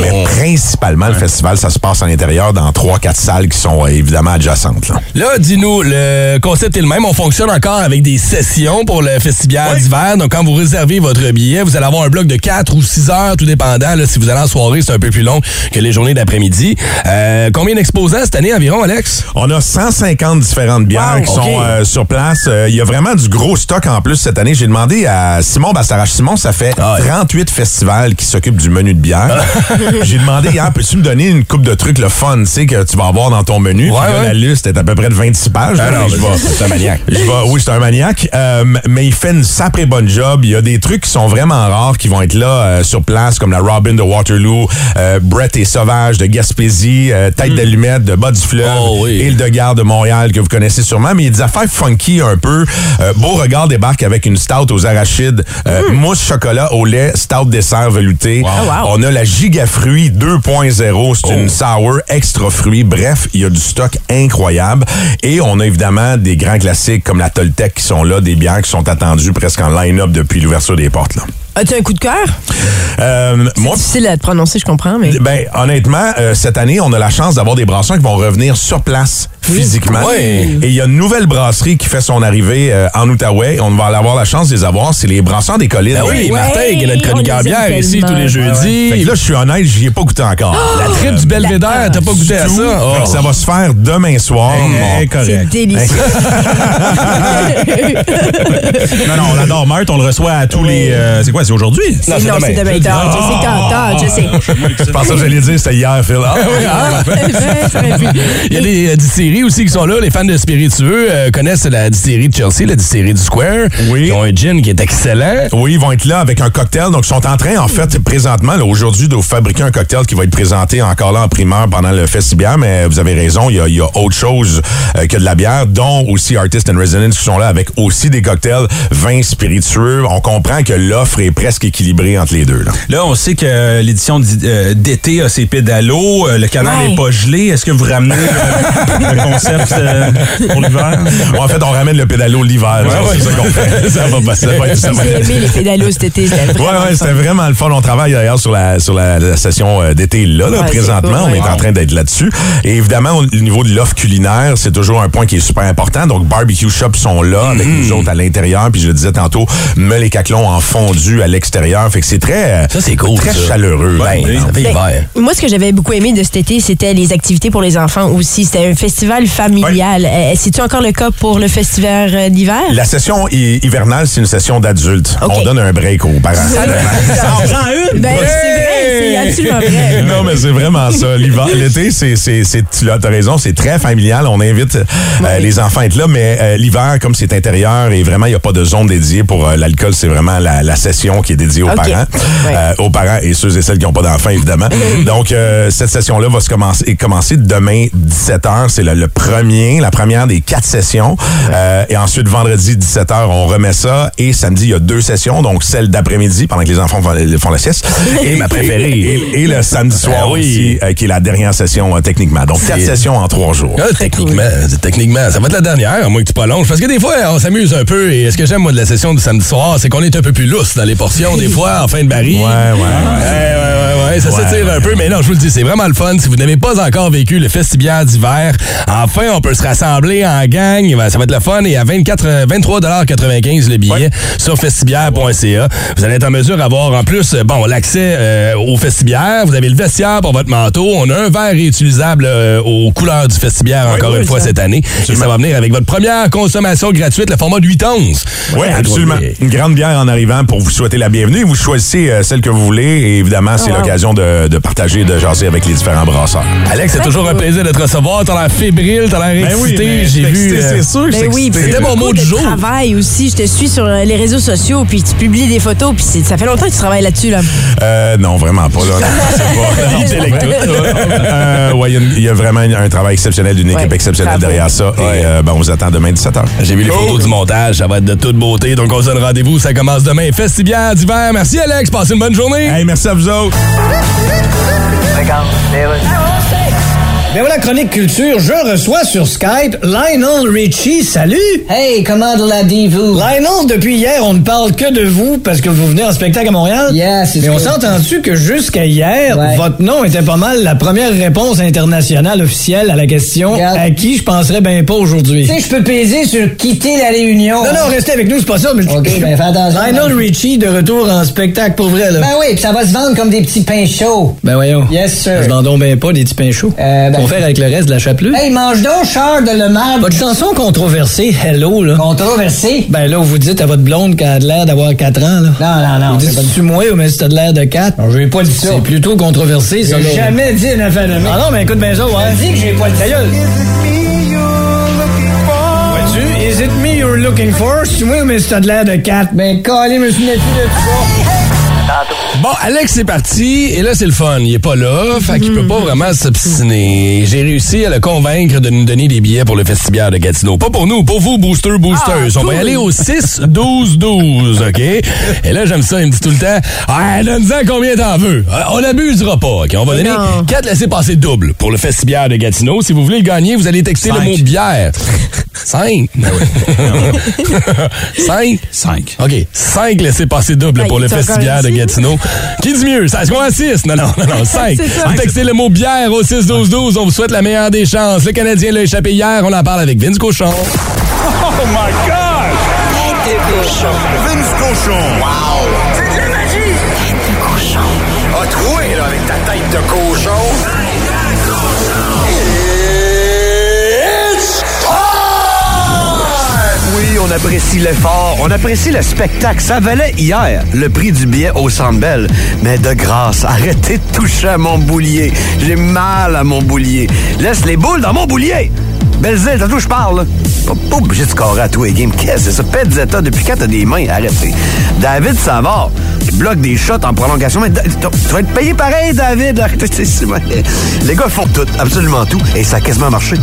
Mais principalement, le festival, ça se passe à l'intérieur dans trois, quatre salles qui sont euh, évidemment adjacentes. là. Là, dis-nous, le concept est le même. On fonctionne encore avec des sessions pour le festival d'hiver. Donc, quand vous réservez votre billet, vous allez avoir un bloc de 4 ou 6 heures, tout dépendant. Là, si vous allez en soirée, c'est un peu plus long que les journées d'après-midi. Euh, combien d'exposants cette année environ, Alex? On a 150 différentes bières Wow, qui sont euh, sur place. Euh, Il y a vraiment du gros stock en plus cette année. J'ai demandé à Simon Bassarache. Simon, ça fait Ah 38 festivals qui s'occupent du menu de bière. J'ai demandé hier, peux-tu me donner une coupe de trucs le fun, tu sais, que tu vas avoir dans ton menu? Ouais, Puis là, ouais. La liste est à peu près de 26 pages. Ah non, Je vais- c'est un maniaque. je vais- oui, c'est un maniaque, euh, mais il fait une sacrée bonne job. Il y a des trucs qui sont vraiment rares qui vont être là euh, sur place, comme la Robin de Waterloo, euh, Brett et Sauvage de Gaspésie, euh, Tête d'allumette de Bas du Fleuve. Oh oui. Île de Garde de Montréal que vous connaissez sûrement. Mais il y a des affaires funky un peu. Euh, Beauregard débarque avec une stout aux arachides, euh, Hmm. mousse chocolat au lait, stout dessert velouté. On a la Giga Fruit 2.0, c'est Oh. une sour extra fruit. Bref, il y a du stock incroyable. Et on a évidemment des grands classiques comme la Toltec qui sont là, des bières qui sont attendues presque en line-up depuis l'ouverture des portes. Là. As-tu un coup de cœur? Euh, moi, Difficile à te prononcer, je comprends, mais. ben, honnêtement, euh, cette année, on a la chance d'avoir des brasseurs qui vont revenir sur place physiquement. Ouais. Et il y a une nouvelle brasserie qui fait son arrivée euh, en Outaouais. On va avoir la chance de les avoir. C'est les brasseurs des collines. Ben oui, Ouais, Martin, qui est notre chroniqueur bière ici tous les jeudis. Fait que là, je suis honnête, j'y ai pas goûté encore. La trip du Belvédère, t'as pas goûté à ça? Oh. ça va se faire demain soir. Eh, Bon. C'est délicieux. Non, non, on adore Marthe, on le reçoit à tous les. euh, c'est quoi, c'est aujourd'hui? C'est- non, c'est demain. Tard, je sais, tard, je sais. Je pensais que j'allais dire c'était hier, Phil. Ah, Oui, pu. Il y a des euh, distilleries aussi qui sont là. Les fans de spiritueux euh, connaissent la distillerie de Chelsea, la distillerie du Square. Oui. Ils ont un gin qui est excellent. Oui, ils vont être là avec un cocktail. Donc, ils sont en train, en fait, présentement, aujourd'hui, de fabriquer un cocktail qui va être présenté encore là en primeur pendant le festival. Mais vous avez raison, il y a, il y a autre chose euh, que de la bière, dont aussi Artists and Residents qui sont là avec aussi des cocktails, vins spiritueux. On comprend que l'offre est presque équilibrée entre les deux. Là. Là, on sait que l'édition d'i- euh, d'été a ses pédalos. euh, Le canal Ouais. n'est pas gelé. Est-ce que vous ramenez euh, le concept euh, pour l'hiver? Bon, en fait, on ramène le pédalo l'hiver. c'est ça qu'on fait. ça va passer. Ça va être- ça va J'ai aimé les pédalos cet été, c'était Ouais, vraiment ouais, le c'était fun. vraiment le fun. On travaille d'ailleurs sur la sur la, la session euh, d'été là, là présentement. on est en train d'être là-dessus. Et évidemment, au niveau de l'offre culinaire, c'est toujours un point qui est super important. Donc, barbecue shops sont là avec nous autres à l'intérieur l'intérieur, puis je le disais tantôt, meules et caclons en fondu à l'extérieur. Fait que c'est très, Ça, c'est cool, très ça. chaleureux. Ben, ça fait Ben, moi, ce que j'avais beaucoup aimé de cet été, c'était les activités pour les enfants aussi. C'était un festival familial. Euh, C'est-tu encore le cas pour le festival euh, d'hiver? La session hi- hivernale, c'est une session d'adultes. On donne un break aux parents. Ça en prend une. Ben, c'est absolument vrai? non, mais c'est vraiment ça. L'été, c'est, tu as raison, c'est très familial. On invite euh, les enfants à être là, mais euh, l'hiver, comme c'est intérieur et vraiment, il n'y a pas de zone dédiée pour euh, l'alcool, c'est vraiment la, la session qui est dédiée aux parents. Aux parents et ceux et celles qui n'ont pas d'enfants, évidemment. Donc, cette session-là va se commencer, demain, 17h. C'est le, le premier, la première des quatre sessions. Et ensuite, vendredi, 17h, on remet ça. Et samedi, il y a deux sessions, donc celle d'après-midi, pendant que les enfants font, font la sieste. Et ma préférée. Et, et le samedi soir Ah oui. aussi, euh, qui est la dernière session euh, techniquement. Donc, quatre sessions en trois jours. Ah, techniquement, techniquement, ça va être la dernière, à moins que tu prolonges. Parce que des fois, on s'amuse un peu. Et ce que j'aime, moi, de la session du samedi soir, c'est qu'on est un peu plus lousse dans les portions, des fois, en fin de baril. Ouais, ouais, ouais. Ouais, ouais, ouais, ouais, ça Ouais, s'étire un peu, mais non, je vous le dis, c'est vraiment le fun. Si vous n'avez pas encore vécu le festibiaire d'hiver, enfin, on peut se rassembler en gang. Ben, Ça va être le fun. Et à 24, euh, 23,95 le billet sur festibiaire.ca. Vous allez être en mesure d'avoir en plus, euh, bon, l'accès euh, au festibiaire. Vous avez le vestiaire pour votre manteau. On a un verre réutilisable euh, aux couleurs du festibiaire encore une fois cette année. Et ça va venir avec votre première consommation gratuite, le format de 8 onces. Oui, Ouais, absolument. Une grande bière en arrivant pour vous souhaiter la bienvenue. Vous choisissez euh, celle que vous voulez et évidemment, c'est wow. l'occasion de, de partager, de jaser avec les différents brasseurs. Alex, c'est toujours un plaisir de te recevoir. T'as l'air fébrile, t'as l'air excité. J'ai vu. euh, sûr que Ben oui, C'était c'est mon mot du de jour. travail aussi. Je te suis sur les réseaux sociaux, puis tu publies des photos, puis c'est- ça fait longtemps que tu travailles là-dessus. Là. Euh, non, vraiment pas. Là. Non, c'est pas. Euh, ouais, il y a y, vraiment un travail exceptionnel d'une équipe Ouais, exceptionnelle derrière ça. Et euh, ben, on vous attend demain 17h. J'ai vu les photos du montage, ça va être de toute beauté. Donc, on se donne rendez-vous, ça commence demain. Festibiaire d'hiver. Merci, Alex. Passez une bonne journée. Hey, merci à vous autres. Ben voilà, Chronique Culture, je reçois sur Skype Lionel Richie. Salut! Hey, comment l'avez-vous? Lionel, depuis hier, on ne parle que de vous parce que vous venez en spectacle à Montréal. Yes, c'est Mais on s'est entendu que jusqu'à hier, Ouais. votre nom était pas mal la première réponse internationale officielle à la question Regarde. à qui je penserais bien pas aujourd'hui? Tu sais, je peux peser sur quitter la réunion. Non, non, restez avec nous, c'est pas ça. Mais OK, ben fais attention. Lionel Richie de retour en spectacle pour vrai, là. Ben oui, pis ça va se vendre comme des petits pains chauds. Ben voyons. Yes, sir. Ça se vend donc ben pas des petits pains chauds. Euh, ben- Qu'on faire avec le reste de la chapelure? Hey, mange donc, Charles de le marbre. Votre chanson controversée, Hello, là. Controversé. Ben là, vous dites à votre blonde qu'elle a de l'air d'avoir 4 ans, là. Non, non, non. Vous c'est pas- dites, tu moi ou mais si t'as de l'air de 4? Non, j'ai pas dit ça. C'est plutôt controversé, ça. J'ai jamais dit une affaire de. Ah non, mais écoute bien ça, ouais. J'ai dit que j'ai pas gueule. Vois-tu? Is it me you're looking for? Si tu moi ou mais si t'as de l'air de 4? Ben, calé, suis plus de ça. Bon, Alex est parti et là, c'est le fun. Il est pas là, fait qu'il peut pas vraiment s'obstiner. J'ai réussi à le convaincre de nous donner des billets pour le festibiaire de Gatineau. Pas pour nous, pour vous, boosters, boosters. On va y aller au 6-12-12, OK? Et là, j'aime ça. Il me dit tout le temps, ah, donne-en combien t'en veux. Euh, On n'abusera pas, OK? On va donner Non. 4 laissés-passer doubles pour le festibiaire de Gatineau. Si vous voulez le gagner, vous allez texter le mot bière. 5. 5. 5. OK. 5 laissés passer double Ah, pour le festival de. Gatineau. Qui dit mieux? Ça, Est-ce qu'on a 6? Non, non, non, non, 5. C'est ça. Vous textez le mot bière au 6-12-12. On vous souhaite la meilleure des chances. Le Canadien l'a échappé hier. On en parle avec Vince Cochon. Oh my God! Vince Cochon! Wow! C'est de la magie! Tête de cochon. A troué, là, avec ta tête de cochon. On apprécie l'effort, on apprécie le spectacle. Ça valait hier le prix du billet au Centre Bell. Mais de grâce, arrêtez de toucher à mon boulier. J'ai mal à mon boulier. Laisse les boules dans mon boulier. Belzile, t'as tout je parle. Pas, pas obligé de scorer à tous les games. Qu'est-ce que c'est ça? Petzetta, depuis quand t'as des mains? Arrêtez. David Savard, qui bloque des shots en prolongation. Mais tu vas être payé pareil, David. Les gars font tout, absolument tout. Et ça a quasiment marché.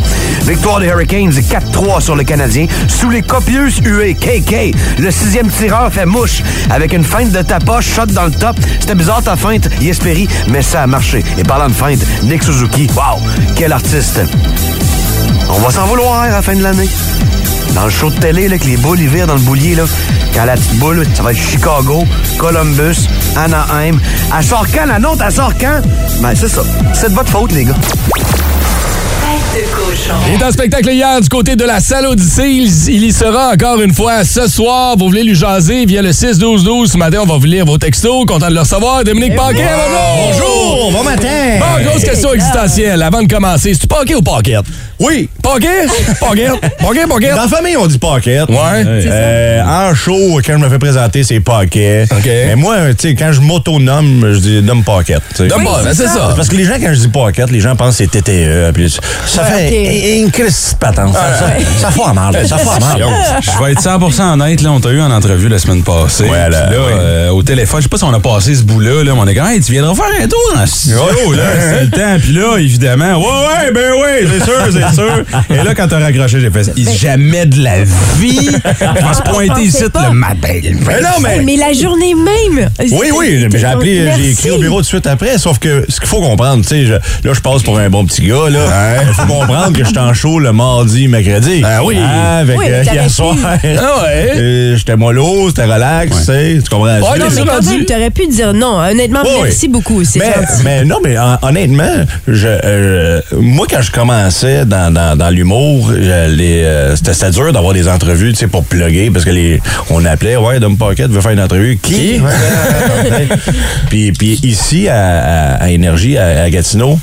Victoire des Hurricanes, 4-3 sur le Canadien. Sous les copieuses huées, KK. Le sixième tireur fait mouche. Avec une feinte de tapas, shot dans le top. C'était bizarre ta feinte, Yesperi, mais ça a marché. Et parlant de feinte, Nick Suzuki, wow, quel artiste. On va s'en vouloir à la fin de l'année. Dans le show de télé, là, avec les boules, ils virent dans le boulier, là. Quand la petite boule, ça va être Chicago, Columbus, Anaheim. Elle sort quand, la nôtre? Elle sort quand? Ben, c'est ça. C'est de votre faute, les gars. Il est en spectacle hier du côté de la salle Odyssée. Il, il y sera encore une fois ce soir. Vous voulez lui jaser via le 6-12-12. Ce matin, on va vous lire vos textos. Content de le recevoir. Dominique Paquet, bonjour! Bonjour, bon matin! Bon, grosse question existentielle avant de commencer. C'est-tu Paquet ou Paquette? Oui. Paquet? Paquette? Paquet, Paquette? Dans la famille, on dit paquette. Ouais. Euh, en show, quand je me fais présenter, c'est paquet. Mais moi, tu sais, quand je m'autonome, je dis Dom paquette. tu sais. Dom Oui, c'est c'est ça. Parce que les gens, quand je dis paquette, les gens pensent que c'est TTE. puis ça Ouais, fait crise patente. Ça, ça, ça fout à mal. Ça à mal. Je vais être 100% honnête, là, on t'a eu en entrevue la semaine passée. Ouais, là, Puis là, oui. euh, au téléphone, je sais pas si on a passé ce bout-là, là, mais on est comme, hey, tu viendras faire un tour dans le studio, là, c'est le temps. Puis là, évidemment, ouais, ouais, ben oui, c'est sûr, c'est sûr. Et là, quand t'as raccroché, j'ai fait, Ben- jamais de la vie, je vais se pointer ici le matin. Mais non, mais. Mais la journée même. Oui, oui, mais j'ai appelé, j'ai écrit au bureau tout de suite après, sauf que ce qu'il faut comprendre, tu sais, là, je passe pour un bon petit gars, là. Il faut comprendre que je suis en show le mardi, mercredi. Ah oui. Hein, avec Oui, euh, hier pu. soir. Ah ouais? Euh, J'étais mollo, c'était relax, tu sais, tu comprends? Ouais, Non, mais quand rendu? même, t'aurais pu dire non. Honnêtement, merci oui. beaucoup. C'est mais, gentil. mais non, mais hon- honnêtement, je, euh, moi, quand je commençais dans, dans, dans l'humour, euh, c'était c'était dur d'avoir des entrevues, tu sais, pour plugger, parce que les, on appelait, ouais, Dom Pocket veut faire une entrevue. Qui? Puis, puis ici, à, à, à Énergie, à, à Gatineau,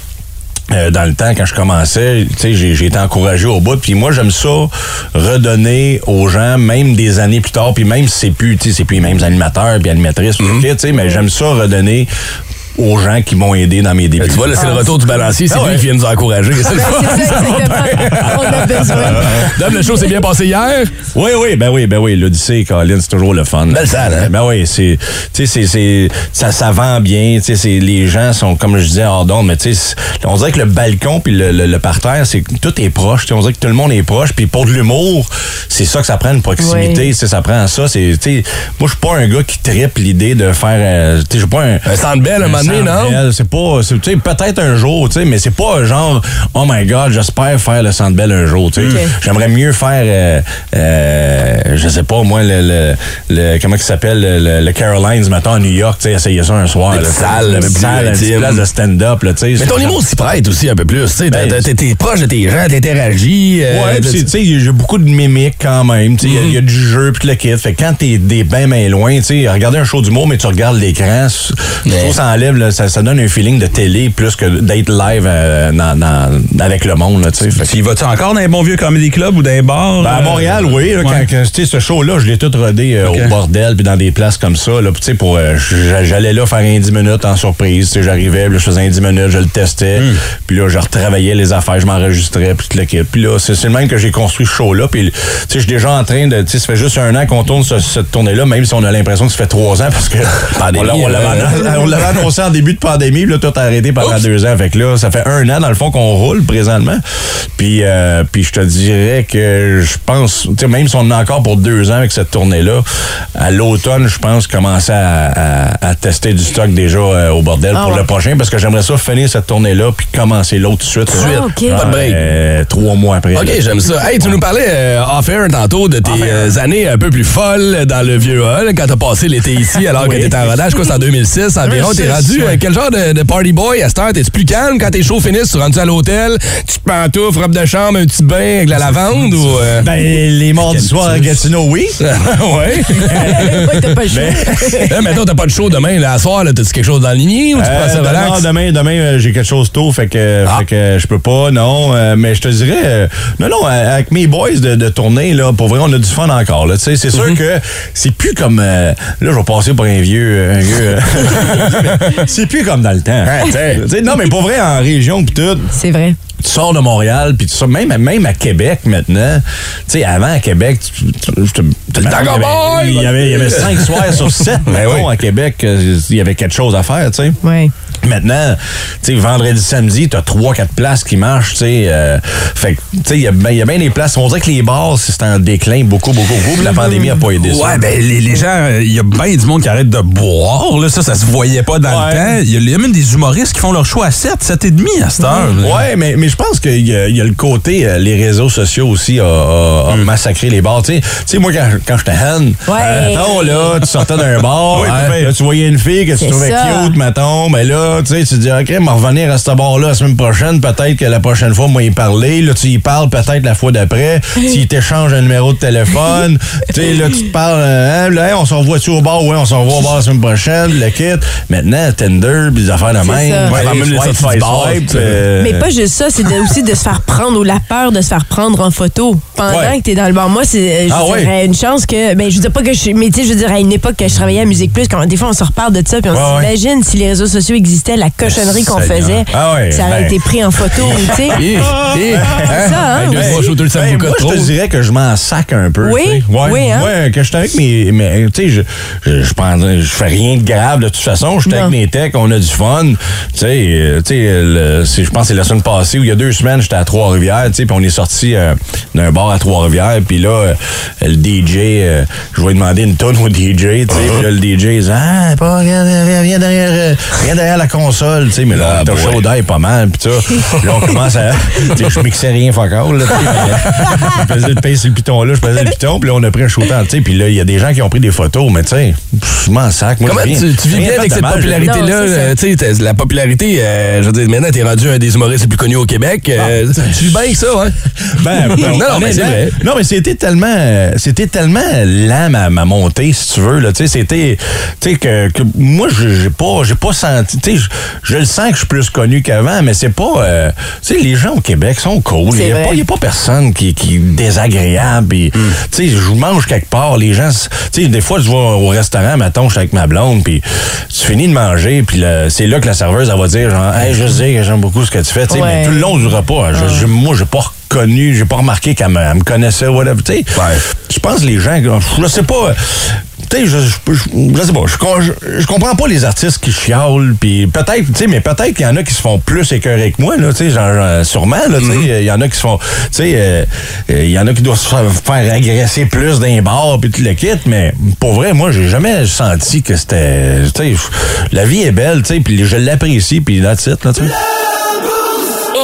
euh, dans le temps, quand je commençais, tu sais, j'ai j'ai été encouragé au bout. Puis moi, j'aime ça redonner aux gens, même des années plus tard, puis même si c'est plus, tu sais, c'est plus les mêmes animateurs puis animatrices, tu sais, mais j'aime ça redonner aux gens qui m'ont aidé dans mes débuts. Tu vois, là, c'est le retour du balancier. C'est Ah lui ouais. qui vient nous encourager. C'est le fun. C'est ça, exactement. On a besoin. Dom, le show s'est bien passé hier? Oui, oui, ben oui, ben oui. L'Odyssée, Colin, c'est toujours le fun. Belle salle, hein? Ben oui, c'est, tu sais, c'est, c'est, ça, ça vend bien. Tu sais, c'est, les gens sont, comme je disais, hors d'onde, mais tu sais, on dirait que le balcon puis le, le, le parterre, c'est que tout est proche. Tu sais, on dirait que tout le monde est proche. Puis pour de l'humour, c'est ça que ça prend une proximité. Oui. Tu sais, ça prend ça. C'est, tu sais, moi, je suis pas un gars qui tripe l'idée de faire, euh, tu sais, je suis pas un. Un centre belle, un non? C'est pas, tu sais, peut-être un jour, tu sais, mais c'est pas genre, oh my god, j'espère faire le Centre Bell un jour, tu sais. J'aimerais mieux faire, euh, euh, je sais pas, moi, le, le, le- comment il s'appelle, le, le- le Carolines, mettons, à New York, tu sais, essayer ça un soir. Une plus salle, une petite intime. place de stand-up, là, tu sais. Mais ton humour s'y prête aussi un peu plus. tu sais. T'es- Ben, T'es proche de tes gens, t'interagis. euh, Ouais, tu sais, j'ai beaucoup de mimiques quand même. Tu sais, il y a- y, a du jeu puis le kit. Fait que quand t'es des ben ben loin, tu sais, regarder un show d'humour, mais tu regardes l'écran, je trouve que ça enlève, là, ça, ça donne un feeling de télé plus que d'être live euh, dans- dans- avec le monde, là, tu. Fait vas-tu encore dans un bon vieux comedy club ou dans un bar? Ben, à euh, Montréal, oui. là, ouais. quand, ce show-là, je l'ai tout rodé euh, au bordel, puis dans des places comme ça. Là, pour, euh, j'allais là faire un 10 minutes en surprise. J'arrivais, je faisais un 10 minutes, je le testais. Hmm. Puis là, je retravaillais les affaires, je m'enregistrais, puis tout le kit. Puis là, c'est le même que j'ai construit ce show-là. Puis, tu sais, je suis déjà en train de... Tu sais, ça fait juste un an qu'on tourne ce- cette tournée-là, même si on a l'impression que ça fait trois ans, parce que annon- on l'avait annoncé en début de pandémie, puis là, tout a arrêté pendant deux ans. Fait que là, ça fait un an, dans le fond, qu'on roule présentement. Puis, euh, puis je te dirais que je pense, tu sais, même si on a encore pour deux ans avec cette tournée-là, à l'automne, je pense commencer à, à- à tester du stock déjà euh, au bordel Ah pour ouais. le prochain, parce que j'aimerais ça finir cette tournée-là, puis commencer l'autre tout de suite. Ah, ok. Pas de break. Euh, trois mois après. OK, j'aime ça. Hey, tu nous parlais euh, off-air tantôt de tes années un peu plus folles dans le vieux hall quand t'as passé l'été ici alors que Oui. t'étais en rodage. Quoi, c'est en 2006 environ. T'es 2006, rendu euh, ouais. quel genre de, de party boy à cette heure? T'es-tu plus calme quand tes shows finissent? Tu rentres à l'hôtel, tu te pantoufles, robe de chambre, un petit bain avec la lavande ou... euh? Ben, les mardis soirs à Gatineau, oui. ouais. Ouais, t'as pas le choix. Là, mettons, t'as pas de show demain, là, à soir, là, t'as-tu quelque chose dans le ligné ou tu Euh, ça demain, relax? demain, demain, euh, j'ai quelque chose tôt, fait que, Ah. fait que je peux pas, non. euh, mais je te dirais, euh, non, non, euh, avec mes boys de, de tournée, là, pour vrai, on a du fun encore. Là, tu sais, c'est sûr Mm-hmm. que c'est plus comme, euh, là, je vais passer pour un vieux, euh, un vieux. c'est plus comme dans le temps. T'sais. Tu non, mais pour vrai, en région, pis tout C'est vrai. tu sors de Montréal, puis ça, même, même à Québec maintenant, tu sais, avant à Québec, tu, tu, tu- tu- il y avait, il y avait cinq soirs sur sept, Ben mettons, oui. à Québec, euh, il y avait quelque chose à faire, tu sais. Ouais. Maintenant, tu sais, vendredi, samedi, t'as trois, quatre places qui marchent, tu sais. euh, fait que, tu sais, il y a bien il y a bien des places. On dirait que les bars, c'est en déclin beaucoup, beaucoup, beaucoup. puis la pandémie a pas aidé ça. Ouais, ben les, les gens, il y a bien du monde qui arrête de boire. Là, ça, ça se voyait pas dans Ouais. le temps. Il y, a- il y a même des humoristes qui font leur show à 7, 7 et demi à cette heure. là. Ouais, mais, mais je pense qu'il y, a- il y a le côté, euh, les réseaux sociaux aussi a, a- a massacré les bars. Tu sais- tu sais, moi, quand, quand j'étais hen, Ouais. mettons, là, tu sortais d'un bar, hein, là, tu voyais une fille que tu trouvais ça. cute, mettons, mais là, là, tu sais, tu dis, OK, m'en revenir à ce bar-là la semaine prochaine. Peut-être que la prochaine fois, moi, y parler. Là, tu y parles peut-être la fois d'après. tu t'échanges un numéro de téléphone. tu sais, là, tu te parles, euh, hein, là, hey, on s'en revoit-tu au bar? Ouais, on s'en revoit au bar la semaine prochaine. Le kit. Maintenant, Tinder, puis des affaires de même. Ouais, même les swipe, swipe, swipe, euh, Mais pas juste ça, c'est aussi de se faire prendre ou la peur de se faire prendre en photo pendant Ouais. que t'es dans le bar. Moi, c'est, je Ah ouais? dirais, une chance que, ben, je veux dire pas que je, mais tu sais, je veux dire, à une époque que je travaillais à Musique Plus, quand des fois on se reparle de ça, puis on Ouais, ouais. s'imagine si les réseaux sociaux existaient, la cochonnerie qu'on faisait, Ah ouais, ça aurait ben. été pris en photo, tu sais. Hein? Ça, hein? Ben, moi, je te dirais que je m'en sac un peu. Oui? Ouais, Oui, hein? Ouais, que je suis avec mes. mes- tu sais, je, je, je, pense- je fais rien de grave de toute façon. Je suis avec mes techs, on a du fun. Tu sais, euh, je pense que c'est la semaine passée ou il y a deux semaines, j'étais à Trois-Rivières, tu sais, puis on est sorti euh, d'un bar à Trois-Rivières, puis là, euh, le DJ, euh, je vais demander une tonne au DJ, tu sais, puis là, le DJ, il dit, ah, pas, viens, viens- viens derrière, viens derrière la console, tu sais, mais là, était chaud d'ail pas mal, puis ça. Là, on commence à, tu sais, je mixais rien fuck all, là, je faisais le pain sur le piton là, je faisais le piton, puis là, on a pris un shooter, tu sais, puis là, il y a des gens qui ont pris des photos, mais tu sais, pff, je m'en sac. Moi, Comment j'ai tu, tu vis bien avec cette popularité-là? Euh, tu sais, la popularité, euh, je veux dire, maintenant, t'es rendu un des humoristes les plus connus au Québec. euh, tu vis bien avec ça, hein? Ben, ben, Non, non, mais c'est vrai. Non, mais c'était tellement, euh, c'était tellement lent ma, ma montée, si tu veux. Là, tu sais, c'était, tu sais que, que moi, je- j'ai pas, j'ai pas senti. Tu sais, je, je le sens que je suis plus connu qu'avant, mais c'est pas. euh, tu sais, les gens au Québec sont cool. Il C'est y a a pas personne qui, qui est désagréable. Hmm. Tu sais, je mange quelque part. Les gens, tu sais, des fois, je vais au restaurant, mettons, je suis avec ma blonde, puis tu finis de manger, puis c'est là que la serveuse, elle va dire, genre, hey, je sais que j'aime beaucoup ce que tu fais. Tu sais, Ouais. mais tout le long du repas, je- je- moi, j'ai pas reconnu, j'ai pas remarqué qu'elle me, me connaissait, whatever. Tu sais, je pense que les gens, je sais pas. Tu sais, je, je, je- sais pas, je, je, comprends pas les artistes qui chialent, puis peut-être, tu sais, mais peut-être qu'il y en a qui se font plus écœurer que moi, là, tu sais, genre, euh, sûrement, là, tu sais, il y en a qui se font, tu sais, euh, euh, il y en a qui doivent se faire agresser plus d'un bar, puis tout le kit, mais pour vrai, moi, j'ai jamais senti que c'était, tu sais, la vie est belle, tu sais, puis je l'apprécie, puis that's it, là, tu sais.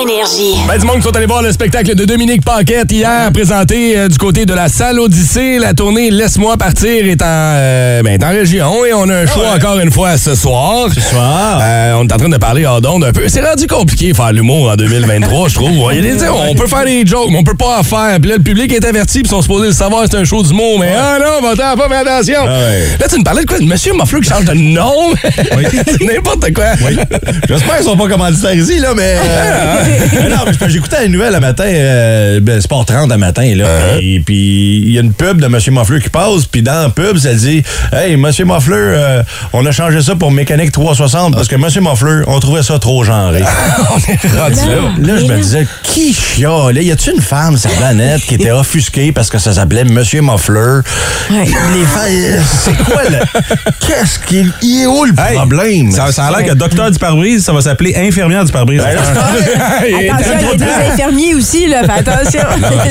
Énergie. Ben, du monde qui sont allés voir le spectacle de Dominique Paquette hier, présenté euh, du côté de la salle Odyssée. La tournée Laisse-moi partir est en, euh, ben, est en région et on a un show encore une fois ce soir. Ce soir. on est en train de parler hors d'onde un peu. C'est rendu compliqué faire l'humour en 2023, je trouve. Il y a des- tu sais, on peut faire des jokes, mais on peut pas en faire. Puis là, le public est averti, puis ils sont supposés le savoir, c'est un show d'humour. Mais ah non, va t'en pas faire attention. Là, tu me parlais de quoi? Monsieur Muffler qui change de nom? N'importe quoi. J'espère qu'ils sont pas commanditaires ici, là, mais. euh, non, mais c'est parce que j'écoutais les nouvelles le matin, euh, ben, Sport 30 le matin, là. Et puis, il y a une pub de M. Moffleur qui passe, puis dans la pub, ça dit Hey, M. Moffleur, euh, on a changé ça pour Mécanique 360 parce que M. Moffleur, on trouvait ça trop genré. on est rendu là. Là, je me disais, qui chialait? Y a-tu une femme sur la planète qui était offusquée parce que ça s'appelait Monsieur Moffleur? Les femmes, euh, c'est quoi le. Qu'est-ce qui. Il est où le Hey, problème? Ça, ça a l'air que docteur du pare-brise, ça va s'appeler infirmière du pare-brise. Attention, il y a des infirmiers aussi, là. Fais attention.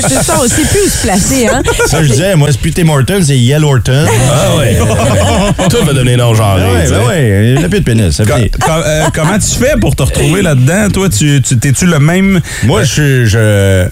c'est ça, on sait plus où se placer, hein. Ça, je disais, moi, c'est plus Tim c'est Yellowton. Ah ouais. Tout va donner non genré. Ah ouais, ben il a plus de pénis. euh, comment tu fais pour te retrouver là-dedans? Toi, tu, tu t'es-tu le même? Moi, je. je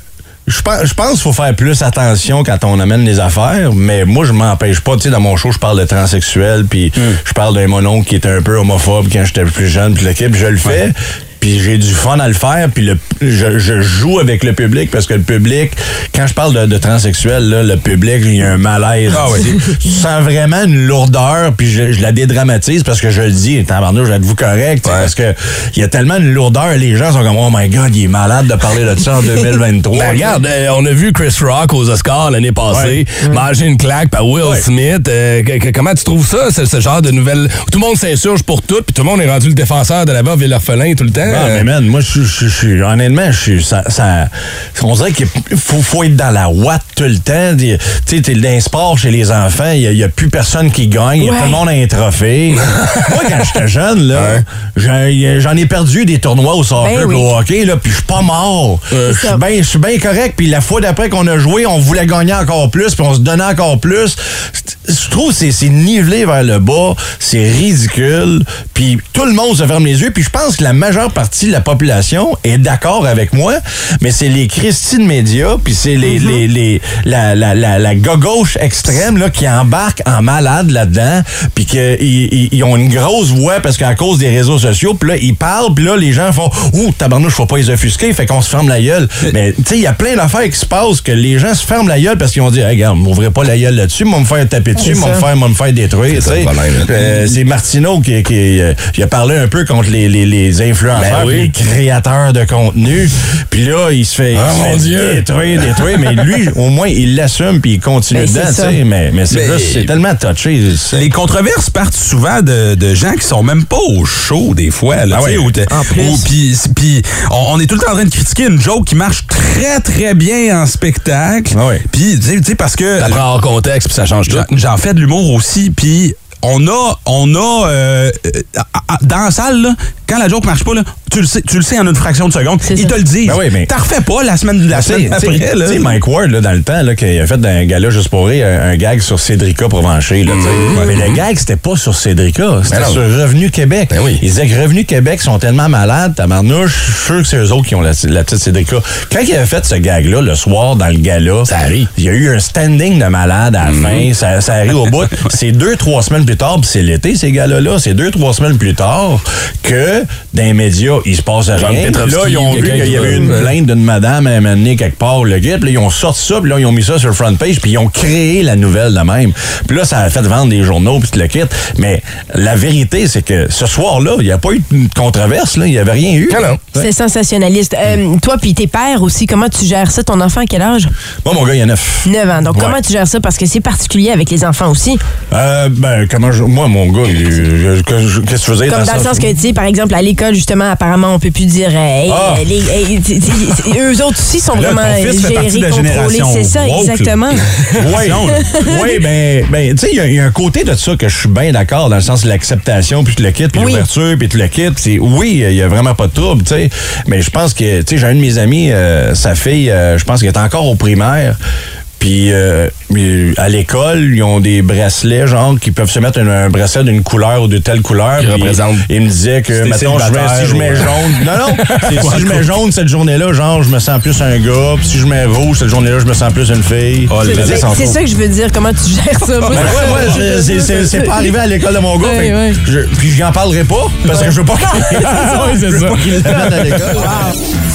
je pense, je pense qu'il faut faire plus attention quand on amène les affaires, mais moi, je m'empêche pas. Tu sais, dans mon show, je parle de transsexuel, puis je parle d'un monon qui était un peu homophobe quand j'étais plus jeune, puis l'équipe, je le fais. Puis j'ai du fun à le faire, puis le, je, je joue avec le public parce que le public, quand je parle de, de transsexuel, là, le public, il y a un malaise. Ah ouais. Tu sens vraiment une lourdeur, puis je, je la dédramatise parce que je le dis, tabarnouche, êtes-vous correct? tu sais, Parce que il y a tellement une lourdeur, les gens sont comme, oh my god, il est malade de parler de ça en 2023. Ben, regarde, euh, on a vu Chris Rock aux Oscars l'année passée manger une claque par Will Ouais. Smith. Euh, comment tu trouves ça, ce, ce genre de nouvelles? Tout le monde s'insurge pour tout, puis tout le monde est rendu le défenseur de la et l'orphelin tout le temps? Non, mais man, moi, je je- je suis, honnêtement, je suis, ça, ça, on dirait qu'il faut, faut être dans la ouate tout le temps. Tu sais, t'es dans un sport chez les enfants, il n'y a, plus personne qui gagne, Ouais. tout le monde a un trophée. moi, quand j'étais jeune, là, j'en ai perdu des tournois au soccer Ben oui. au hockey, là, puis je suis pas mort. Je suis ça. bien je suis bien correct. Puis la fois d'après qu'on a joué, on voulait gagner encore plus, puis on se donnait encore plus. Je trouve que c'est c'est nivelé vers le bas, c'est ridicule, puis tout le monde se ferme les yeux, puis je pense que la majeure partie de la population est d'accord avec moi, mais c'est les Christine médias, puis c'est les, les, les, la, la, la, la gauche extrême là, qui embarquent en malade là-dedans, puis qu'ils ils, ont une grosse voix parce qu'à cause des réseaux sociaux, puis là, ils parlent, puis là, les gens font « Ouh, tabarnouche, faut pas les offusquer », fait qu'on se ferme la gueule. Mais tu sais, il y a plein d'affaires qui se passent que les gens se ferment la gueule parce qu'ils ont dit hey, « Regarde, m'ouvrez pas la gueule là-dessus, moi me faire taper dessus, C'est moi me faire, moi me faire détruire. » tu C'est là. Euh, C'est Martineau qui, qui euh, il a parlé un peu contre les, les, les influenceurs, Ben oui. les créateurs de contenu. Puis là, il se fait, il Ah, se mon fait Dieu. détruire, détruire. mais lui, au moins, il l'assume puis il continue Ben, dedans. ça. tu sais. Mais, mais c'est Mais- juste, c'est tellement touché. Les controverses partent souvent de, de gens qui sont même pas au show des fois. Là, Ah ouais. En plus. puis- on, on est tout le temps en train de critiquer une joke qui marche très très bien en spectacle. Puis tu sais- tu sais parce que Ça prend hors contexte puis ça change tout. J'en- fais de l'humour aussi puis on a on a euh, euh, dans la salle là, quand la joke marche pas là, tu le sais tu le sais en une fraction de seconde, ils te le disent. Ben oui, mais- T'en refais pas la semaine la Tu sais, semaine après là. tu sais, Mike Ward, là, dans le temps, là, qu'il a fait d'un gala juste pour rire, un, un gag sur Cédrica Provencher. Là, sais. Mais le gag, c'était pas sur Cédrica, c'était Ben sur Revenu Québec. oui. Ils disaient que Revenu Québec sont tellement malades, tabarnouche, je suis sûr que c'est eux autres qui ont la, la petite Cédrica. Quand il avait fait ce gag-là, le soir, dans le gala, il y a eu un standing de malade à la fin, ça, ça arrive au bout. C'est deux, trois semaines plus tard, puis c'est l'été, ces galas-là, c'est deux, trois semaines plus tard que dans les médias, il se passe rien. Là, ils ont vu qu'il y avait va- une plainte d'une madame à un moment donné quelque part, le guide, puis là, ils ont sorti ça, puis là, ils ont mis ça sur le front page, puis ils ont créé la nouvelle de même. Puis là, ça a fait vendre des journaux, puis tout le kit. Mais la vérité, c'est que ce soir-là, il n'y a pas eu de controverse, là. Il n'y avait rien eu. C'est sensationnaliste. Euh, toi, puis tes pères aussi, comment tu gères ça? Ton enfant, à quel âge? Moi, mon gars, il y a neuf. 9 ans. Donc, Ouais. comment tu gères ça? Parce que c'est particulier avec les enfants aussi. Euh, ben, comment je. Moi, mon gars, je- que- je- qu'est-ce que tu veux dire Comme dans le sens que, tu sais, par exemple, à l'école, justement, apparemment, on peut plus dire, hey, Ah. les- hey, tu- tu- eux autres aussi sont Là, vraiment gérés, contrôlés. génération C'est ça, woke, exactement. Oui, oui, ben, ben tu sais, il y a- il y, a un côté de ça que je suis bien d'accord, dans le sens de l'acceptation, puis tout le kit, puis l'ouverture, puis tout le puis c'est- Oui, il y a vraiment pas de trouble, tu sais. Mais je pense que, tu sais, j'ai un de mes amis, euh, sa fille, euh, je pense qu'elle est encore au primaire. Puis euh, mais à l'école, ils ont des bracelets, genre, qui peuvent se mettre un, un bracelet d'une couleur ou de telle couleur. Qui puis représente- Il me disait que, mettons, je mets- si je mets jaune. Non, non. c'est si je mets jaune cette journée-là, genre, je me sens plus un gars. Puis si je mets rouge cette journée-là, je me sens plus une fille. C'est- C'est c'est ça que je veux dire. Comment tu gères ça? Ben ouais, ouais, c'est- pas arrivé à l'école de mon gars. Ouais, ouais. je- puis j'en parlerai pas parce que je veux pas qu'il je veux pas qu'il à l'école.